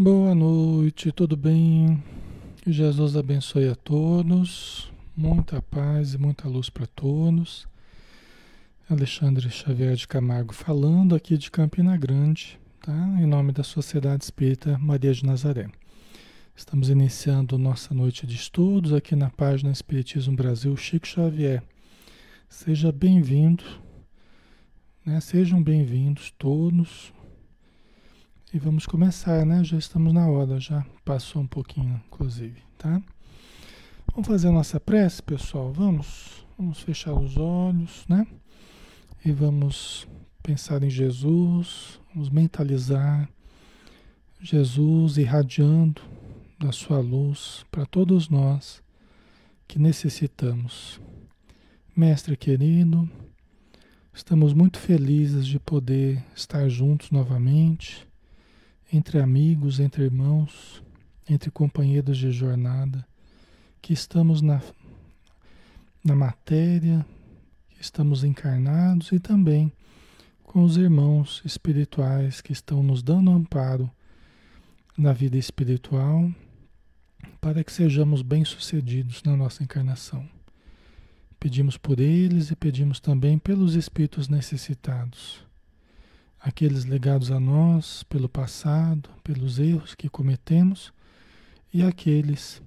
Boa noite, tudo bem? Jesus abençoe a todos, muita paz e muita luz para todos. Alexandre Xavier de Camargo falando aqui de Campina Grande, tá? Em nome da Sociedade Espírita Maria de Nazaré. Estamos iniciando nossa noite de estudos aqui na página Espiritismo Brasil Chico Xavier. Seja bem-vindo, né? Sejam bem-vindos todos, e vamos começar, né? Já estamos na hora, já passou um pouquinho, inclusive, tá? Vamos fazer a nossa prece, pessoal. Vamos, vamos fechar os olhos, né? E vamos pensar em Jesus, vamos mentalizar Jesus irradiando da sua luz para todos nós que necessitamos. Mestre querido, estamos muito felizes de poder estar juntos novamente entre amigos, entre irmãos, entre companheiros de jornada, que estamos na, na matéria, que estamos encarnados e também com os irmãos espirituais que estão nos dando amparo na vida espiritual, para que sejamos bem-sucedidos na nossa encarnação. Pedimos por eles e pedimos também pelos espíritos necessitados aqueles legados a nós pelo passado, pelos erros que cometemos, e aqueles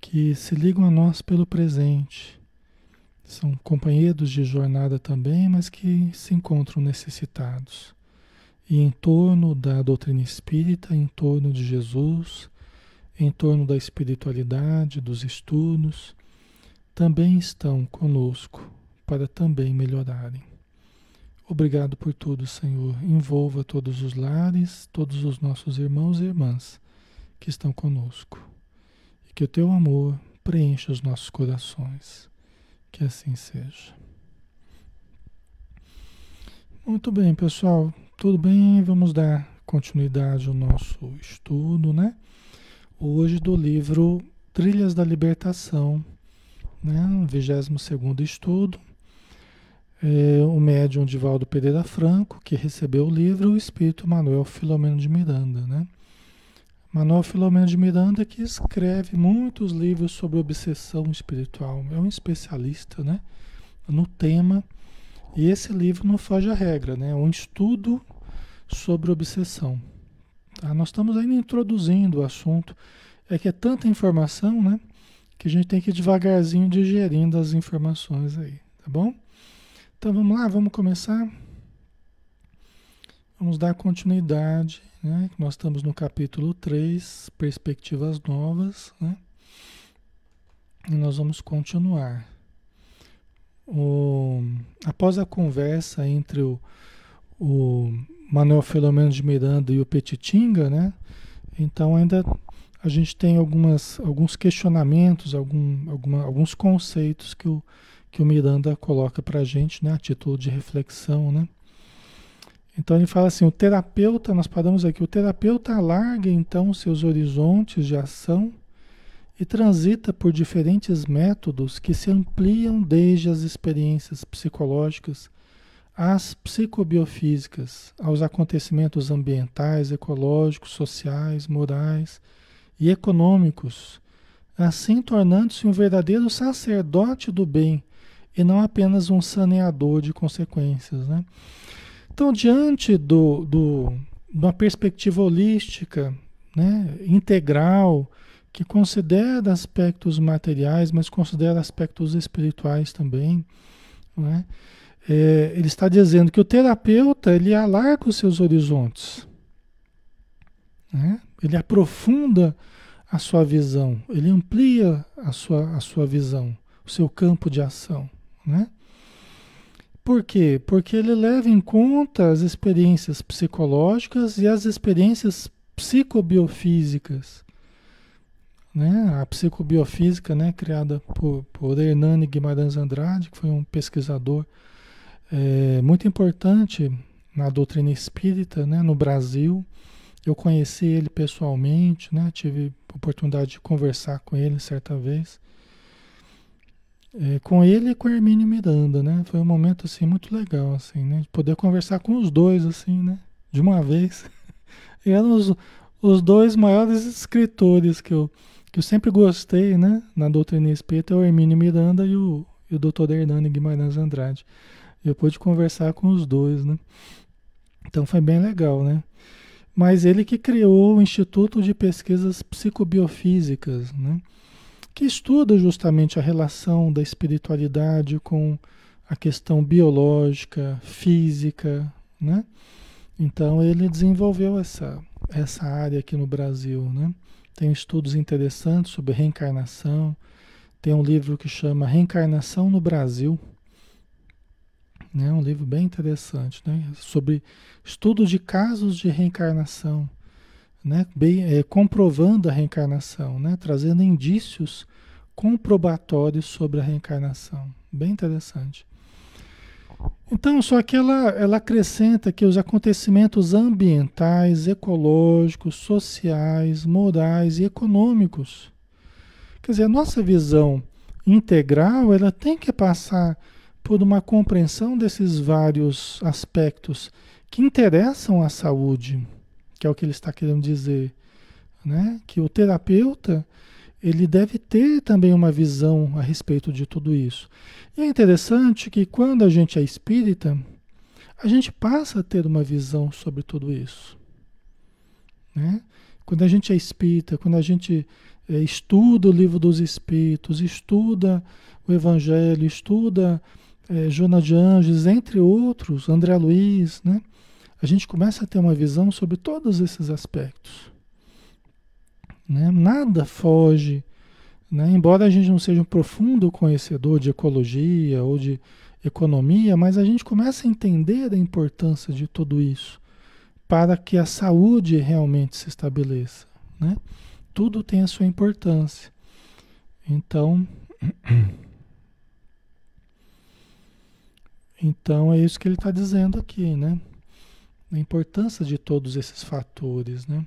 que se ligam a nós pelo presente. São companheiros de jornada também, mas que se encontram necessitados. E em torno da doutrina espírita, em torno de Jesus, em torno da espiritualidade, dos estudos, também estão conosco para também melhorarem. Obrigado por tudo, Senhor. Envolva todos os lares, todos os nossos irmãos e irmãs que estão conosco. E que o teu amor preencha os nossos corações. Que assim seja. Muito bem, pessoal. Tudo bem? Vamos dar continuidade ao nosso estudo, né? Hoje do livro Trilhas da Libertação, né? 22 segundo estudo é, o médium Divaldo Pereira Franco, que recebeu o livro, o espírito Manuel Filomeno de Miranda, né? Manuel Filomeno de Miranda que escreve muitos livros sobre obsessão espiritual, é um especialista, né? No tema, e esse livro não foge à regra, né? É um estudo sobre obsessão. Tá? Nós estamos ainda introduzindo o assunto, é que é tanta informação, né? Que a gente tem que ir devagarzinho digerindo as informações aí, tá bom? Então vamos lá, vamos começar. Vamos dar continuidade, né? Nós estamos no capítulo 3, perspectivas novas, né? E nós vamos continuar. O, após a conversa entre o, o Manuel Filomeno de Miranda e o Petitinga, né? Então ainda a gente tem algumas, alguns questionamentos, algum, alguma, alguns conceitos que o que o Miranda coloca para a gente, né, a título de reflexão, né? Então ele fala assim, o terapeuta, nós paramos aqui, o terapeuta alarga então seus horizontes de ação e transita por diferentes métodos que se ampliam desde as experiências psicológicas às psicobiofísicas, aos acontecimentos ambientais, ecológicos, sociais, morais e econômicos, assim tornando-se um verdadeiro sacerdote do bem e não apenas um saneador de consequências. Né? Então, diante do, do, de uma perspectiva holística, né, integral, que considera aspectos materiais, mas considera aspectos espirituais também, né? É, ele está dizendo que o terapeuta ele alarga os seus horizontes, né? ele aprofunda a sua visão, ele amplia a sua, a sua visão, o seu campo de ação. Né? Por quê? Porque ele leva em conta as experiências psicológicas e as experiências psicobiofísicas. Né? A psicobiofísica, né, criada por, por Hernani Guimarães Andrade, que foi um pesquisador é, muito importante na doutrina espírita né, no Brasil. Eu conheci ele pessoalmente, né, tive oportunidade de conversar com ele certa vez. É, com ele e com Hermínio Miranda, né? Foi um momento assim muito legal, assim, né? De poder conversar com os dois, assim, né? De uma vez. E eram os, os dois maiores escritores que eu, que eu sempre gostei, né, na doutrina espírita é o Hermínio Miranda e o, e o Dr. Hernani Guimarães Andrade. Eu pude conversar com os dois, né? Então foi bem legal, né? Mas ele que criou o Instituto de Pesquisas Psicobiofísicas, né? Que estuda justamente a relação da espiritualidade com a questão biológica, física, né? Então ele desenvolveu essa, essa área aqui no Brasil, né? Tem estudos interessantes sobre reencarnação. Tem um livro que chama Reencarnação no Brasil. Né? Um livro bem interessante, né? Sobre estudo de casos de reencarnação, né? Bem, é, comprovando a reencarnação, né? Trazendo indícios comprobatórios sobre a reencarnação. Bem interessante. Então, só que ela, ela acrescenta que os acontecimentos ambientais, ecológicos, sociais, morais e econômicos. Quer dizer, a nossa visão integral, ela tem que passar por uma compreensão desses vários aspectos que interessam à saúde, que é o que ele está querendo dizer, né? Que o terapeuta, ele deve ter também uma visão a respeito de tudo isso. E é interessante que quando a gente é espírita, a gente passa a ter uma visão sobre tudo isso. Né? Quando a gente é espírita, quando a gente é, estuda o livro dos espíritos, estuda o evangelho, estuda é, Jona de Anjos, entre outros, André Luiz, né? A gente começa a ter uma visão sobre todos esses aspectos. Né? Nada foge, né? embora a gente não seja um profundo conhecedor de ecologia ou de economia, mas a gente começa a entender a importância de tudo isso para que a saúde realmente se estabeleça. Né? Tudo tem a sua importância. Então, então é isso que ele está dizendo aqui, né? A importância de todos esses fatores, né?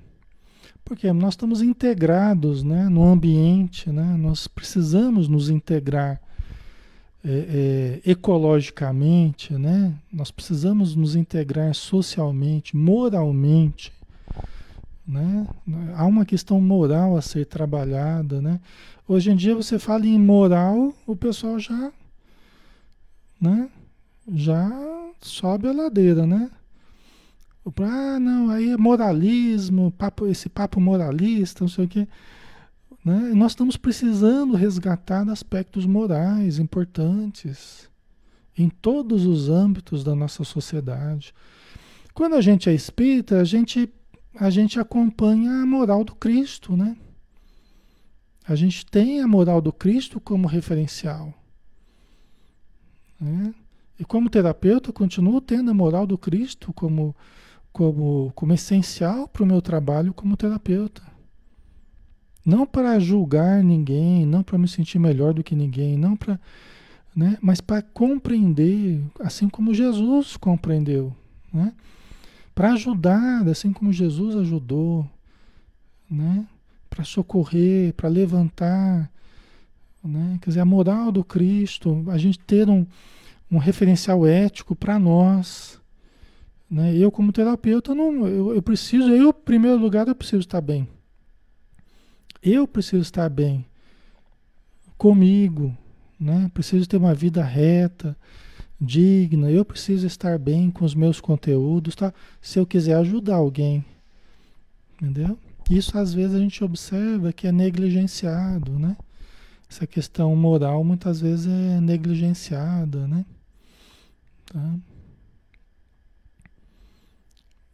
Porque nós estamos integrados né, no ambiente, né? nós precisamos nos integrar é, é, ecologicamente, né? nós precisamos nos integrar socialmente, moralmente. Né? Há uma questão moral a ser trabalhada. Né? Hoje em dia você fala em moral, o pessoal já, né? já sobe a ladeira, né? Ah, não, aí é moralismo, papo, esse papo moralista, não sei o quê. Né? Nós estamos precisando resgatar aspectos morais importantes em todos os âmbitos da nossa sociedade. Quando a gente é espírita, a gente, a gente acompanha a moral do Cristo, né? A gente tem a moral do Cristo como referencial. Né? E como terapeuta, eu continuo tendo a moral do Cristo como como, como essencial para o meu trabalho como terapeuta. Não para julgar ninguém, não para me sentir melhor do que ninguém, não para, né, mas para compreender, assim como Jesus compreendeu, né? Para ajudar, assim como Jesus ajudou, né? Para socorrer, para levantar, né? Quer dizer, a moral do Cristo, a gente ter um, um referencial ético para nós, né? Eu, como terapeuta, não, eu, eu preciso, eu, em primeiro lugar, eu preciso estar bem. Eu preciso estar bem comigo, né? Preciso ter uma vida reta, digna. Eu preciso estar bem com os meus conteúdos, tá? Se eu quiser ajudar alguém, entendeu? Isso às vezes a gente observa que é negligenciado, né? Essa questão moral muitas vezes é negligenciada, né? Tá?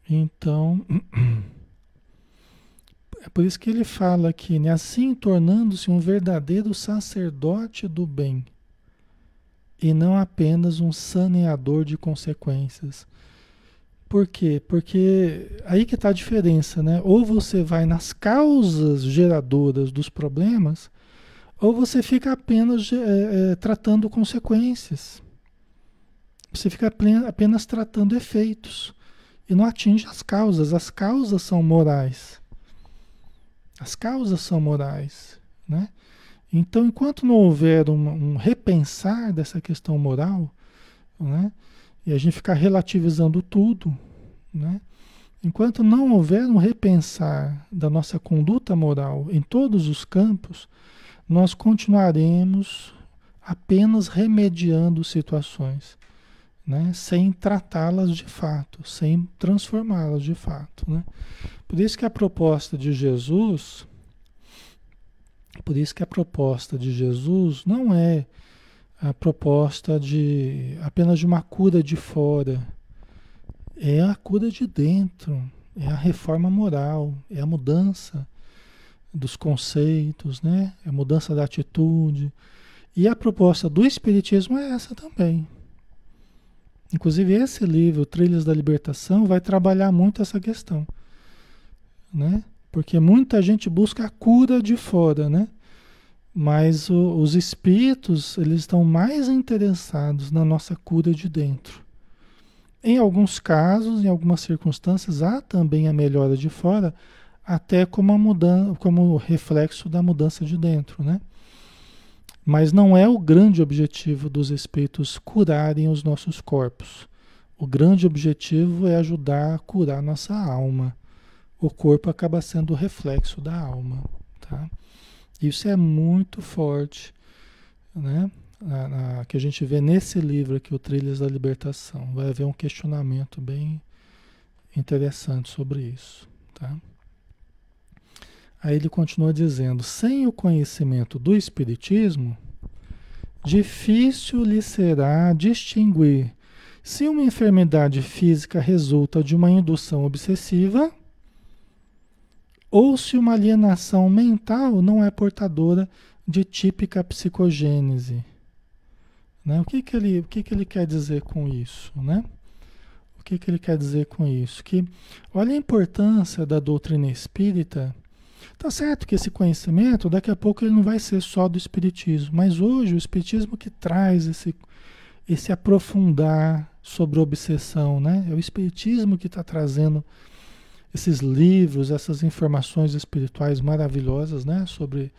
Então, é por isso que ele fala aqui, né? Assim tornando-se um verdadeiro sacerdote do bem e não apenas um saneador de consequências. Por quê? Porque aí que está a diferença, né? Ou você vai nas causas geradoras dos problemas, ou você fica apenas é, é, tratando consequências. Você fica apenas tratando efeitos e não atinge as causas. As causas são morais. As causas são morais, né? Então, enquanto não houver um, um repensar dessa questão moral, né? E a gente ficar relativizando tudo, né? Enquanto não houver um repensar da nossa conduta moral em todos os campos, nós continuaremos apenas remediando situações, né? sem tratá-las de fato, sem transformá-las de fato. Né? Por isso que a proposta de Jesus, por isso que a proposta de Jesus não é a proposta de apenas de uma cura de fora, é a cura de dentro, é a reforma moral, é a mudança dos conceitos, né? É a mudança da atitude. E a proposta do Espiritismo é essa também. Inclusive, esse livro, Trilhas da Libertação, vai trabalhar muito essa questão. Né? Porque muita gente busca a cura de fora, né? Mas o, os espíritos, eles estão mais interessados na nossa cura de dentro. Em alguns casos, em algumas circunstâncias, há também a melhora de fora, até como, mudança, como reflexo da mudança de dentro, né? Mas não é o grande objetivo dos espíritos curarem os nossos corpos. O grande objetivo é ajudar a curar nossa alma. O corpo acaba sendo o reflexo da alma, tá? Isso é muito forte, né? Que a gente vê nesse livro aqui, o Trilhas da Libertação. Vai haver um questionamento bem interessante sobre isso, tá? Aí ele continua dizendo: sem o conhecimento do Espiritismo, difícil lhe será distinguir se uma enfermidade física resulta de uma indução obsessiva ou se uma alienação mental não é portadora de típica psicogênese. Né? O, que, que, ele, o que, que ele quer dizer com isso? Né? O que, que ele quer dizer com isso? Que olha a importância da doutrina espírita Tá certo que esse conhecimento, daqui a pouco, ele não vai ser só do Espiritismo, mas hoje o Espiritismo que traz esse, esse aprofundar sobre obsessão, né? É o Espiritismo que está trazendo esses livros, essas informações espirituais maravilhosas, né? Sobre,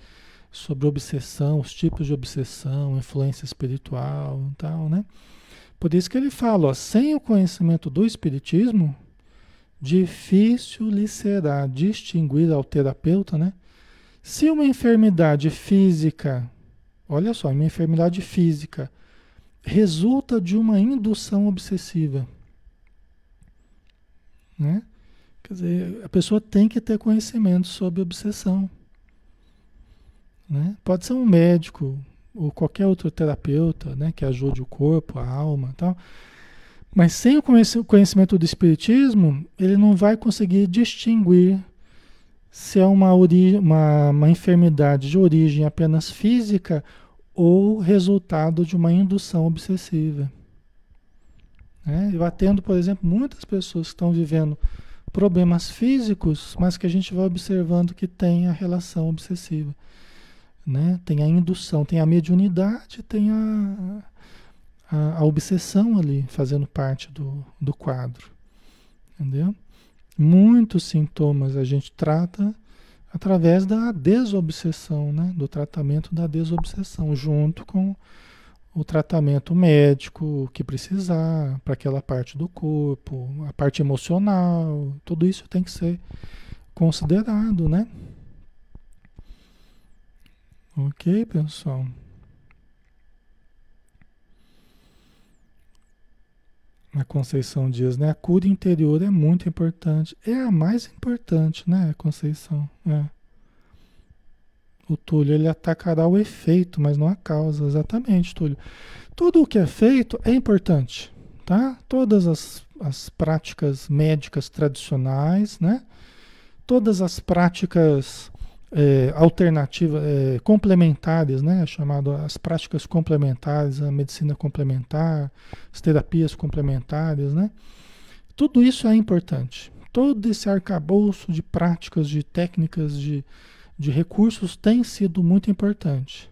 sobre obsessão, os tipos de obsessão, influência espiritual e tal, né? Por isso que ele fala, ó, sem o conhecimento do Espiritismo, difícil lhe será distinguir ao terapeuta, né? Se uma enfermidade física, olha só, uma enfermidade física resulta de uma indução obsessiva, né? Quer dizer, a pessoa tem que ter conhecimento sobre obsessão, né? Pode ser um médico ou qualquer outro terapeuta, né, que ajude o corpo, a alma, tal mas sem o conhecimento do Espiritismo, ele não vai conseguir distinguir se é uma, uma, uma enfermidade de origem apenas física ou resultado de uma indução obsessiva. Né? Eu atendo, por exemplo, muitas pessoas que estão vivendo problemas físicos, mas que a gente vai observando que tem a relação obsessiva. Né? Tem a indução, tem a mediunidade, tem a, a, obsessão ali fazendo parte do, do quadro. Entendeu? Muitos sintomas a gente trata através da desobsessão, né? do tratamento da desobsessão, junto com o tratamento médico que precisar para aquela parte do corpo, a parte emocional, tudo isso tem que ser considerado, né? Ok, pessoal? A Conceição diz, né? A cura interior é muito importante. É a mais importante, né, Conceição? É. O Túlio, ele atacará o efeito, mas não a causa. Exatamente, Túlio. Tudo o que é feito é importante, tá? Todas as, as práticas médicas tradicionais, né? Todas as práticas é, alternativas, é, complementares, né? Chamado as práticas complementares, a medicina complementar, as terapias complementares, né? Tudo isso é importante. Todo esse arcabouço de práticas, de técnicas, de, de recursos tem sido muito importante.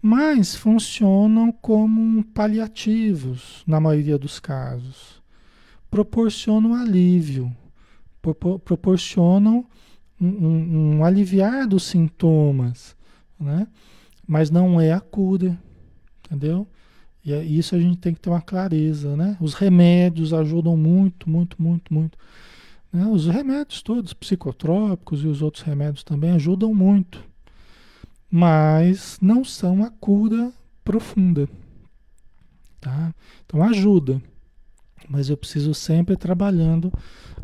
Mas funcionam como paliativos na maioria dos casos. Proporcionam alívio, proporcionam um, um, aliviar dos sintomas, né? Mas não é a cura, entendeu? E é, isso a gente tem que ter uma clareza, né? Os remédios ajudam muito, muito, muito, muito. Né? Os remédios todos, psicotrópicos e os outros remédios também ajudam muito, mas não são a cura profunda. Tá? Então ajuda, mas eu preciso sempre trabalhando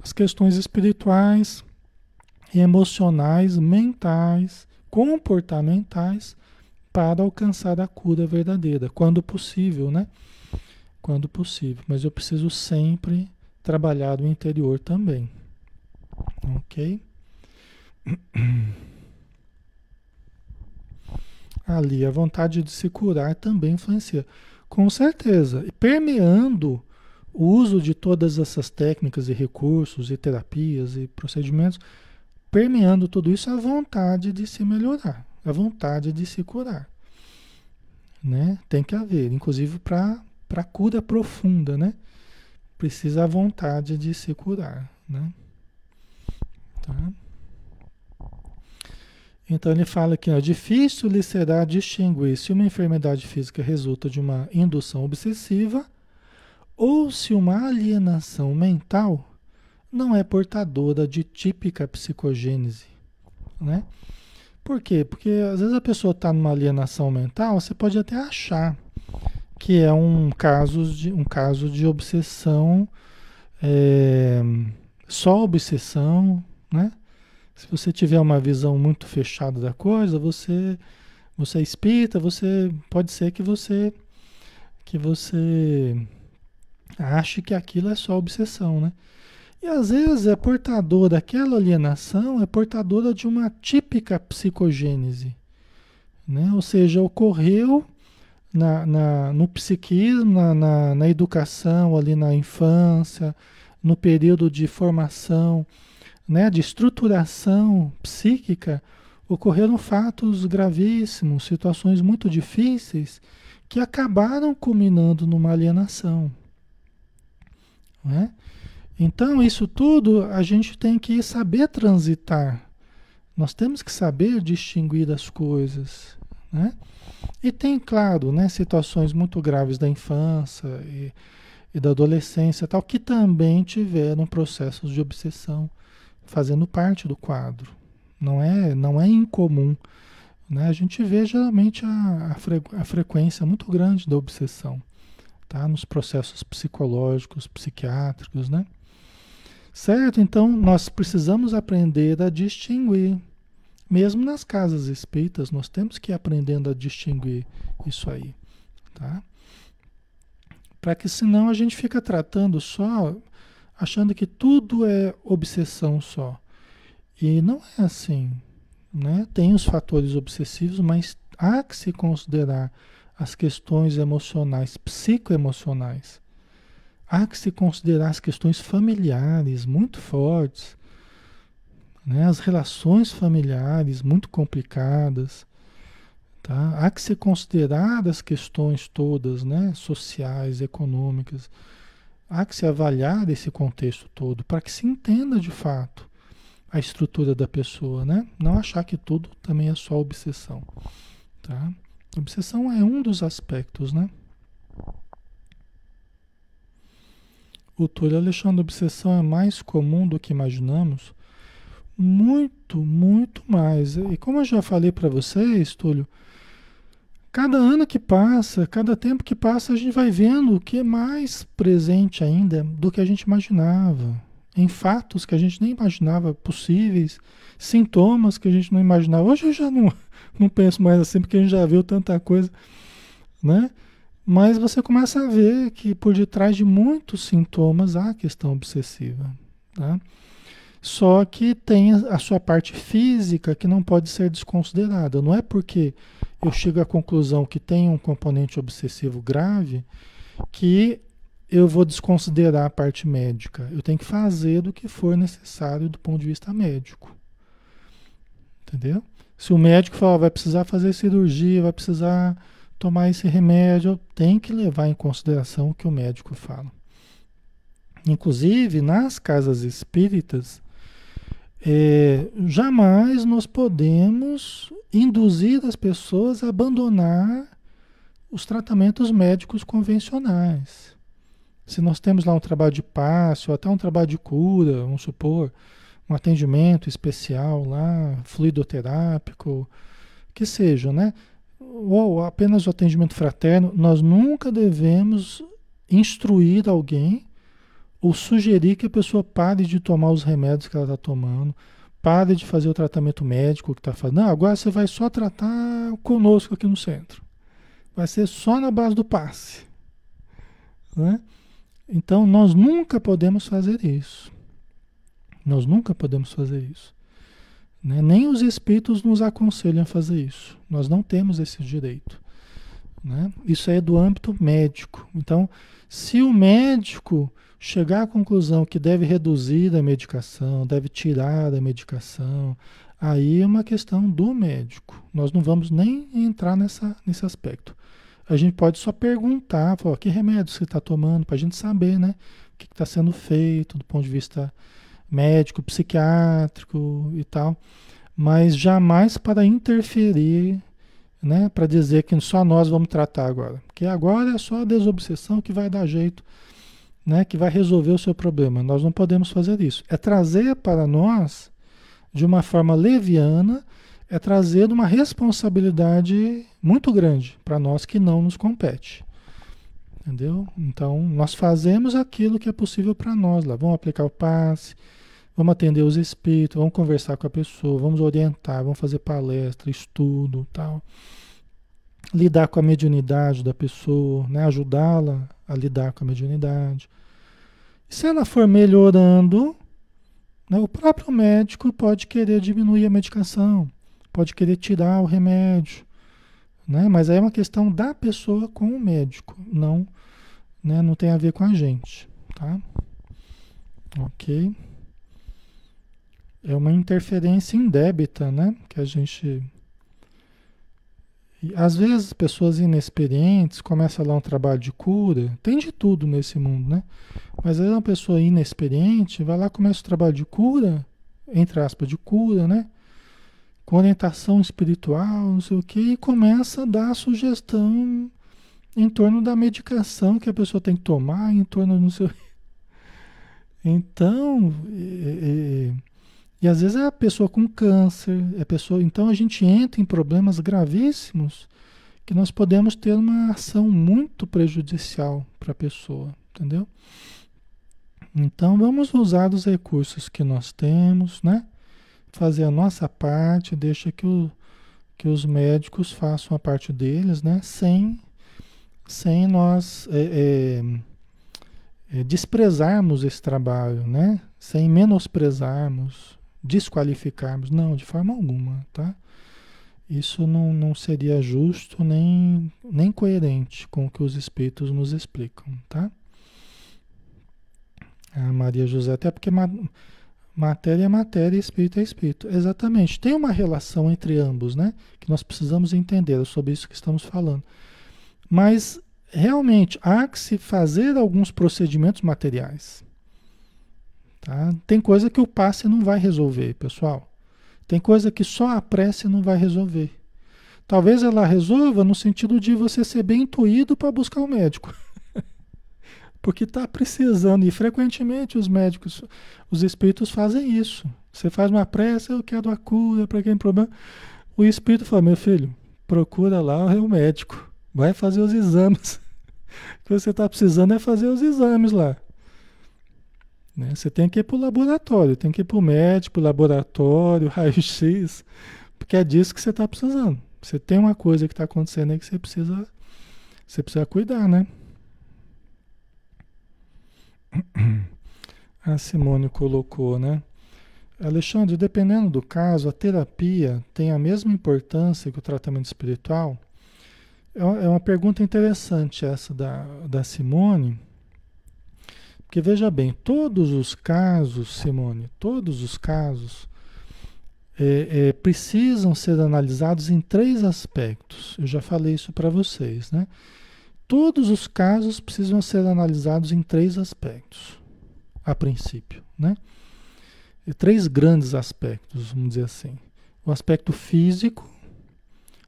as questões espirituais, emocionais, mentais, comportamentais para alcançar a cura verdadeira, quando possível, né? Quando possível, mas eu preciso sempre trabalhar o interior também. OK? Ali a vontade de se curar também influencia. Com certeza, permeando o uso de todas essas técnicas e recursos e terapias e procedimentos, permeando tudo isso a vontade de se melhorar, a vontade de se curar. Né? Tem que haver, inclusive para cura profunda, né? Precisa a vontade de se curar, né? Tá? Então ele fala que é difícil lhe será distinguir se uma enfermidade física resulta de uma indução obsessiva ou se uma alienação mental não é portadora de típica psicogênese, né? Por quê? Porque às vezes a pessoa está numa alienação mental, você pode até achar que é um caso de, um caso de obsessão, é, só obsessão, né? Se você tiver uma visão muito fechada da coisa, você você é espírita, você pode ser que você que você ache que aquilo é só obsessão, né? E às vezes é portador daquela alienação, é portadora de uma típica psicogênese, né? Ou seja, ocorreu na, na no psiquismo, na, na, na educação, ali na infância, no período de formação, né, de estruturação psíquica, ocorreram fatos gravíssimos, situações muito difíceis que acabaram culminando numa alienação. Né? Então, isso tudo a gente tem que saber transitar. Nós temos que saber distinguir as coisas. Né? E tem, claro, né, situações muito graves da infância e, e da adolescência, tal, que também tiveram processos de obsessão fazendo parte do quadro. Não é, não é incomum. Né? A gente vê geralmente a, a, fre, a frequência muito grande da obsessão tá? nos processos psicológicos, psiquiátricos. Né? Certo? Então nós precisamos aprender a distinguir. Mesmo nas casas espíritas, nós temos que ir aprendendo a distinguir isso aí. Tá? Para que senão a gente fica tratando só achando que tudo é obsessão só. E não é assim. Né? Tem os fatores obsessivos, mas há que se considerar as questões emocionais, psicoemocionais. Há que se considerar as questões familiares muito fortes, né? as relações familiares muito complicadas. Tá? Há que se considerar as questões todas, né? sociais, econômicas há que se avaliar esse contexto todo para que se entenda de fato a estrutura da pessoa, né? Não achar que tudo também é só obsessão, tá? Obsessão é um dos aspectos, né? O Túlio Alexandre, obsessão é mais comum do que imaginamos? Muito, muito mais. E como eu já falei para vocês, Túlio, Cada ano que passa, cada tempo que passa, a gente vai vendo o que é mais presente ainda do que a gente imaginava. Em fatos que a gente nem imaginava possíveis, sintomas que a gente não imaginava. Hoje eu já não, não penso mais assim, porque a gente já viu tanta coisa, né? Mas você começa a ver que por detrás de muitos sintomas há a questão obsessiva, tá? Só que tem a sua parte física que não pode ser desconsiderada. Não é porque eu chego à conclusão que tem um componente obsessivo grave que eu vou desconsiderar a parte médica. Eu tenho que fazer do que for necessário do ponto de vista médico. Entendeu? Se o médico falar, vai precisar fazer cirurgia, vai precisar tomar esse remédio, tenho que levar em consideração o que o médico fala. Inclusive, nas casas espíritas, é, jamais nós podemos induzir as pessoas a abandonar os tratamentos médicos convencionais. Se nós temos lá um trabalho de passe, ou até um trabalho de cura, vamos supor, um atendimento especial lá, fluidoterápico, que seja, né? Ou apenas o atendimento fraterno, nós nunca devemos instruir alguém ou sugerir que a pessoa pare de tomar os remédios que ela está tomando, pare de fazer o tratamento médico que está fazendo. Não, agora você vai só tratar conosco aqui no centro. Vai ser só na base do passe. Né? Então, nós nunca podemos fazer isso. Nós nunca podemos fazer isso. Né? Nem os espíritos nos aconselham a fazer isso. Nós não temos esse direito. Né? Isso é do âmbito médico. Então, se o médico chegar à conclusão que deve reduzir a medicação, deve tirar a medicação, aí é uma questão do médico. Nós não vamos nem entrar nessa, nesse aspecto. A gente pode só perguntar, falar, que remédio você está tomando, para a gente saber né, o que está sendo feito do ponto de vista médico, psiquiátrico e tal, mas jamais para interferir, né, para dizer que só nós vamos tratar agora, porque agora é só a desobsessão que vai dar jeito, né, que vai resolver o seu problema. Nós não podemos fazer isso. É trazer para nós de uma forma leviana, é trazer uma responsabilidade muito grande para nós que não nos compete. Entendeu? Então, nós fazemos aquilo que é possível para nós lá. Vamos aplicar o passe, vamos atender os espíritos, vamos conversar com a pessoa, vamos orientar, vamos fazer palestra, estudo, tal. Lidar com a mediunidade da pessoa, né? ajudá-la a lidar com a mediunidade. Se ela for melhorando, né? o próprio médico pode querer diminuir a medicação, pode querer tirar o remédio, né? Mas aí é uma questão da pessoa com o médico, não, né? não tem a ver com a gente, tá? Ok? É uma interferência indébita, né? Que a gente às vezes pessoas inexperientes começam lá um trabalho de cura, tem de tudo nesse mundo, né? Mas vezes uma pessoa inexperiente vai lá começa o trabalho de cura, entre aspas, de cura, né? com orientação espiritual, não sei o que, e começa a dar sugestão em torno da medicação que a pessoa tem que tomar, em torno do seu. Então, e, e, e, às vezes é a pessoa com câncer, é pessoa. Então a gente entra em problemas gravíssimos que nós podemos ter uma ação muito prejudicial para a pessoa, entendeu? Então vamos usar os recursos que nós temos, né? fazer a nossa parte, deixa que, o, que os médicos façam a parte deles, né? Sem, sem nós é, é, é, desprezarmos esse trabalho, né? Sem menosprezarmos, desqualificarmos. Não, de forma alguma, tá? Isso não, não seria justo nem, nem coerente com o que os espíritos nos explicam, tá? A Maria José, até porque Matéria é matéria, espírito é espírito. Exatamente. Tem uma relação entre ambos, né? Que nós precisamos entender é sobre isso que estamos falando. Mas realmente há que se fazer alguns procedimentos materiais. Tá? Tem coisa que o passe não vai resolver, pessoal. Tem coisa que só a prece não vai resolver. Talvez ela resolva no sentido de você ser bem intuído para buscar o um médico. porque está precisando, e frequentemente os médicos, os espíritos fazem isso. Você faz uma prece, eu quero a cura para quem tem problema. O espírito fala: meu filho, procura lá o médico, vai fazer os exames. O que você está precisando é fazer os exames lá. Né? Você tem que ir para o laboratório, tem que ir para o médico, laboratório, raio-x, porque é disso que você está precisando. Você tem uma coisa que está acontecendo aí que você precisa, você precisa cuidar, né? A Simone colocou, né? Alexandre, dependendo do caso, a terapia tem a mesma importância que o tratamento espiritual? É, é uma pergunta interessante essa da, da Simone. Porque veja bem, todos os casos, Simone, todos os casos é, é, precisam ser analisados em três aspectos. Eu já falei isso para vocês, né? Todos os casos precisam ser analisados em três aspectos, a princípio, né? E três grandes aspectos, vamos dizer assim: o aspecto físico,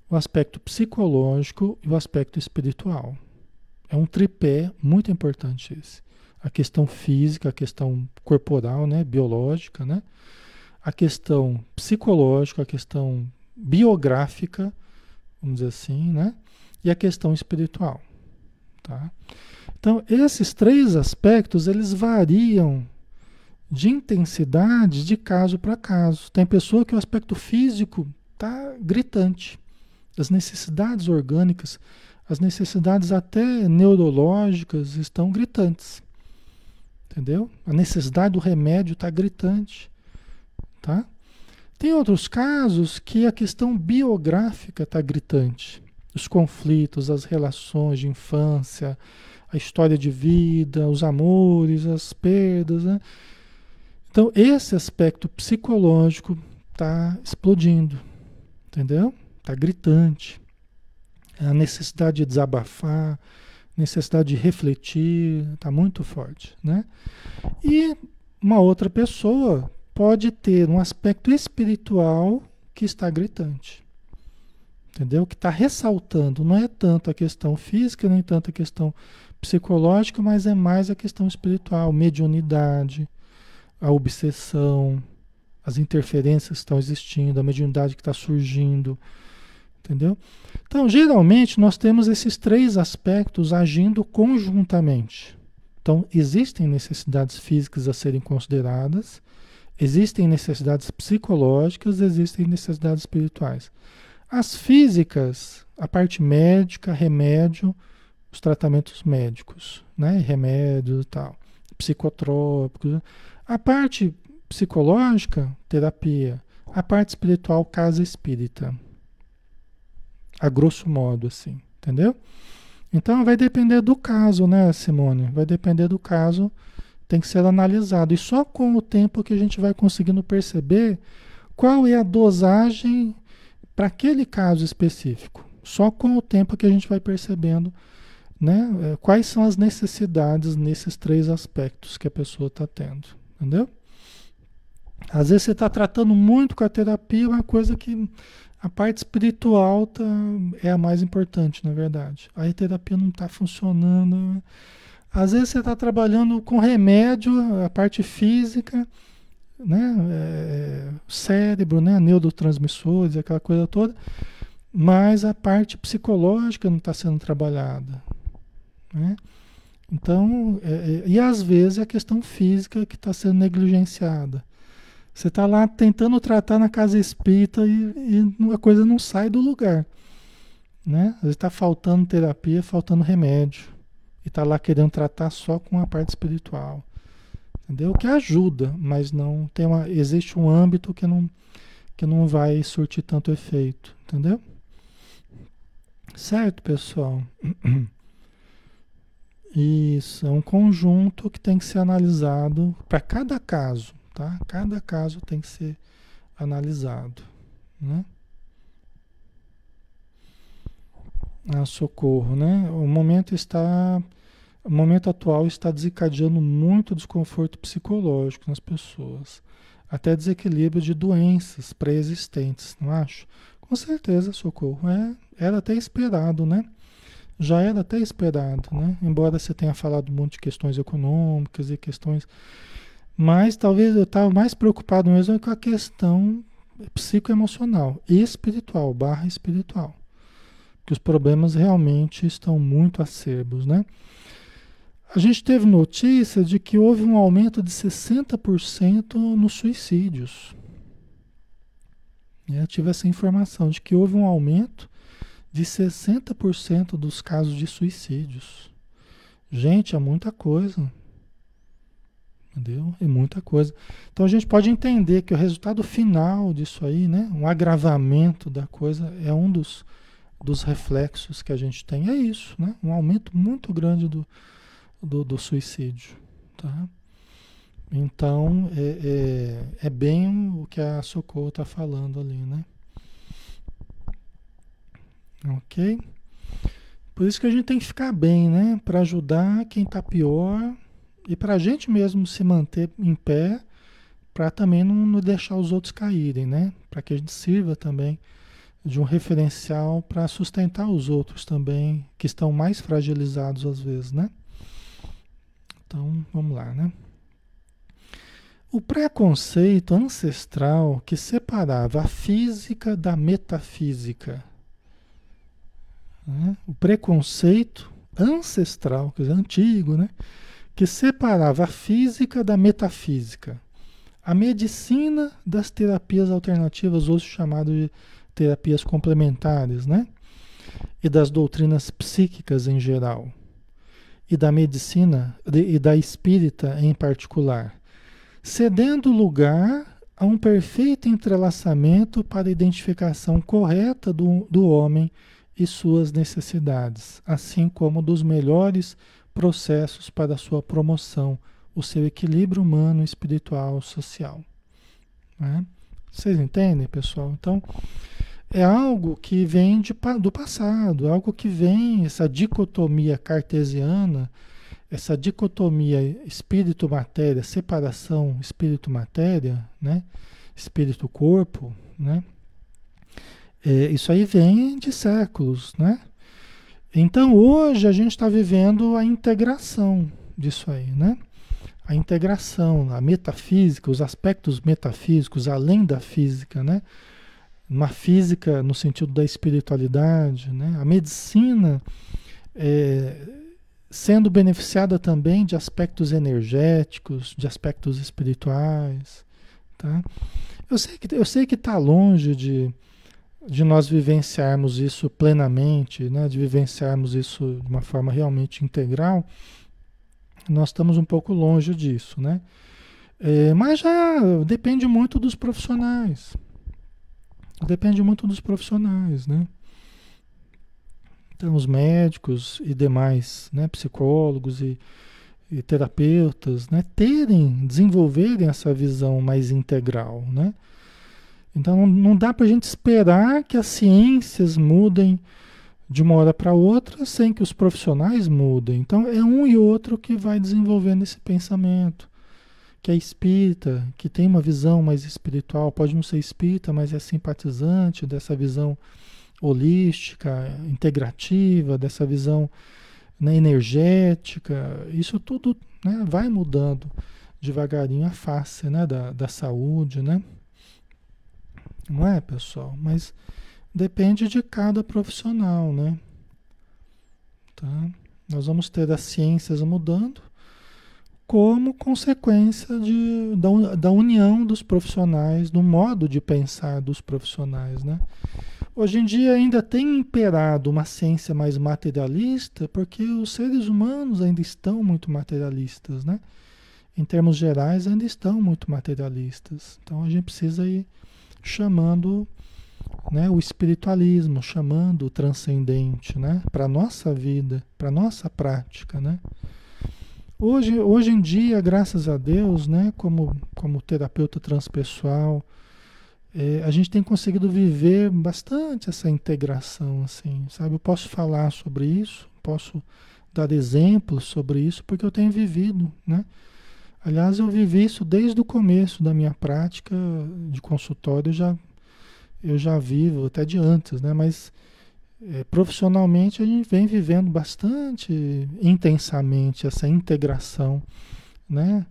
o aspecto psicológico e o aspecto espiritual. É um tripé muito importante esse. A questão física, a questão corporal, né, biológica, né, a questão psicológica, a questão biográfica, vamos dizer assim, né, e a questão espiritual, tá? Então, esses três aspectos, eles variam de intensidade de caso para caso. Tem pessoa que o aspecto físico está gritante. As necessidades orgânicas, as necessidades até neurológicas estão gritantes. Entendeu? A necessidade do remédio está gritante. Tá? Tem outros casos que a questão biográfica está gritante. Os conflitos, as relações de infância, a história de vida, os amores, as perdas. Né? Então, esse aspecto psicológico está explodindo, entendeu? Está gritante. A necessidade de desabafar, necessidade de refletir, está muito forte, né? E uma outra pessoa pode ter um aspecto espiritual que está gritante, entendeu? Que está ressaltando, não é tanto a questão física, nem tanto a questão psicológica, mas é mais a questão espiritual, mediunidade, a obsessão, as interferências que estão existindo, a mediunidade que está surgindo, entendeu? Então, geralmente, nós temos esses três aspectos agindo conjuntamente. Então, existem necessidades físicas a serem consideradas, existem necessidades psicológicas, existem necessidades espirituais. As físicas, a parte médica, remédio, os tratamentos médicos, né? Remédios e tal, psicotrópicos. A parte psicológica, terapia. A parte espiritual, casa espírita. A grosso modo, assim, entendeu? Então vai depender do caso, né, Simone? Vai depender do caso, tem que ser analisado. E só com o tempo que a gente vai conseguindo perceber qual é a dosagem para aquele caso específico. Só com o tempo que a gente vai percebendo né, é, quais são as necessidades nesses três aspectos que a pessoa está tendo. Entendeu? Às vezes você está tratando muito com a terapia, uma coisa que a parte espiritual tá, é a mais importante, na verdade. Aí a terapia não está funcionando. Às vezes você está trabalhando com remédio, a parte física, né? É, cérebro, né? neurotransmissores, aquela coisa toda, mas a parte psicológica não está sendo trabalhada. Né? Então, é, é, e às vezes é a questão física que está sendo negligenciada. Você está lá tentando tratar na casa espírita e, e a coisa não sai do lugar. Né? Está faltando terapia, faltando remédio. E está lá querendo tratar só com a parte espiritual. Entendeu? Que ajuda, mas não tem uma, existe um âmbito que não, que não vai surtir tanto efeito. Entendeu? Certo, pessoal? Isso, é um conjunto que tem que ser analisado para cada caso, tá? Cada caso tem que ser analisado, né? Ah, socorro, né? O momento está, o momento atual está desencadeando muito desconforto psicológico nas pessoas, até desequilíbrio de doenças pré-existentes, não acho? Com certeza, socorro, é, era até esperado, né? já era até esperado, né? Embora você tenha falado monte de questões econômicas e questões. Mas talvez eu estava mais preocupado mesmo com a questão psicoemocional e espiritual, barra espiritual. Que os problemas realmente estão muito acerbos, né? A gente teve notícia de que houve um aumento de 60% nos suicídios. Eu tive essa informação de que houve um aumento de 60% dos casos de suicídios. Gente, é muita coisa. Entendeu? É muita coisa. Então a gente pode entender que o resultado final disso aí, né, um agravamento da coisa, é um dos, dos reflexos que a gente tem. É isso, né? Um aumento muito grande do, do, do suicídio. Tá? Então é, é, é bem o que a Socorro está falando ali, né? Ok? Por isso que a gente tem que ficar bem, né? Para ajudar quem está pior e para a gente mesmo se manter em pé, para também não, não, deixar os outros caírem, né? Para que a gente sirva também de um referencial para sustentar os outros também, que estão mais fragilizados às vezes, né? Então, vamos lá, né? O preconceito ancestral que separava a física da metafísica. Né? O preconceito ancestral, quer dizer, antigo, né? Que separava a física da metafísica. A medicina das terapias alternativas, hoje chamado de terapias complementares, né? E das doutrinas psíquicas em geral. E da medicina e da espírita em particular cedendo lugar a um perfeito entrelaçamento para a identificação correta do, do homem e suas necessidades, assim como dos melhores processos para a sua promoção, o seu equilíbrio humano, espiritual, social. Né? Vocês entendem, pessoal? Então, é algo que vem de, do passado, algo que vem, essa dicotomia cartesiana essa dicotomia espírito-matéria, separação espírito-matéria, né? espírito-corpo, né? É, isso aí vem de séculos, né? Então hoje a gente está vivendo a integração disso aí, né? A integração, a metafísica, os aspectos metafísicos além da física, né? Uma física no sentido da espiritualidade, né? A medicina é, sendo beneficiada também de aspectos energéticos, de aspectos espirituais, tá? Eu sei que eu sei que está longe de, de nós vivenciarmos isso plenamente, né? De vivenciarmos isso de uma forma realmente integral. Nós estamos um pouco longe disso, né? É, mas já depende muito dos profissionais. Depende muito dos profissionais, né? Então, os médicos e demais né, psicólogos e, e terapeutas né, terem, desenvolverem essa visão mais integral. Né? Então, não, dá para a gente esperar que as ciências mudem de uma hora para outra sem que os profissionais mudem. Então, é um e outro que vai desenvolvendo esse pensamento. Que é espírita, que tem uma visão mais espiritual, pode não ser espírita, mas é simpatizante dessa visão holística, integrativa, dessa visão né, energética, isso tudo né, vai mudando devagarinho a face né, da, da saúde, né? Não é, pessoal? Mas depende de cada profissional, né? Tá? Nós vamos ter as ciências mudando como consequência de, da, da união dos profissionais, do modo de pensar dos profissionais, né? Hoje em dia ainda tem imperado uma ciência mais materialista, porque os seres humanos ainda estão muito materialistas, né? Em termos gerais, ainda estão muito materialistas. Então a gente precisa ir chamando né, o espiritualismo, chamando o transcendente né, para a nossa vida, para a nossa prática. Né? Hoje, hoje em dia, graças a Deus, né, como, como terapeuta transpessoal, é, a gente tem conseguido viver bastante essa integração, assim, sabe? Eu posso falar sobre isso, posso dar exemplos sobre isso, porque eu tenho vivido, né? Aliás, eu vivi isso desde o começo da minha prática de consultório, eu já, eu já vivo, até de antes, né? Mas é, profissionalmente a gente vem vivendo bastante intensamente essa integração, né?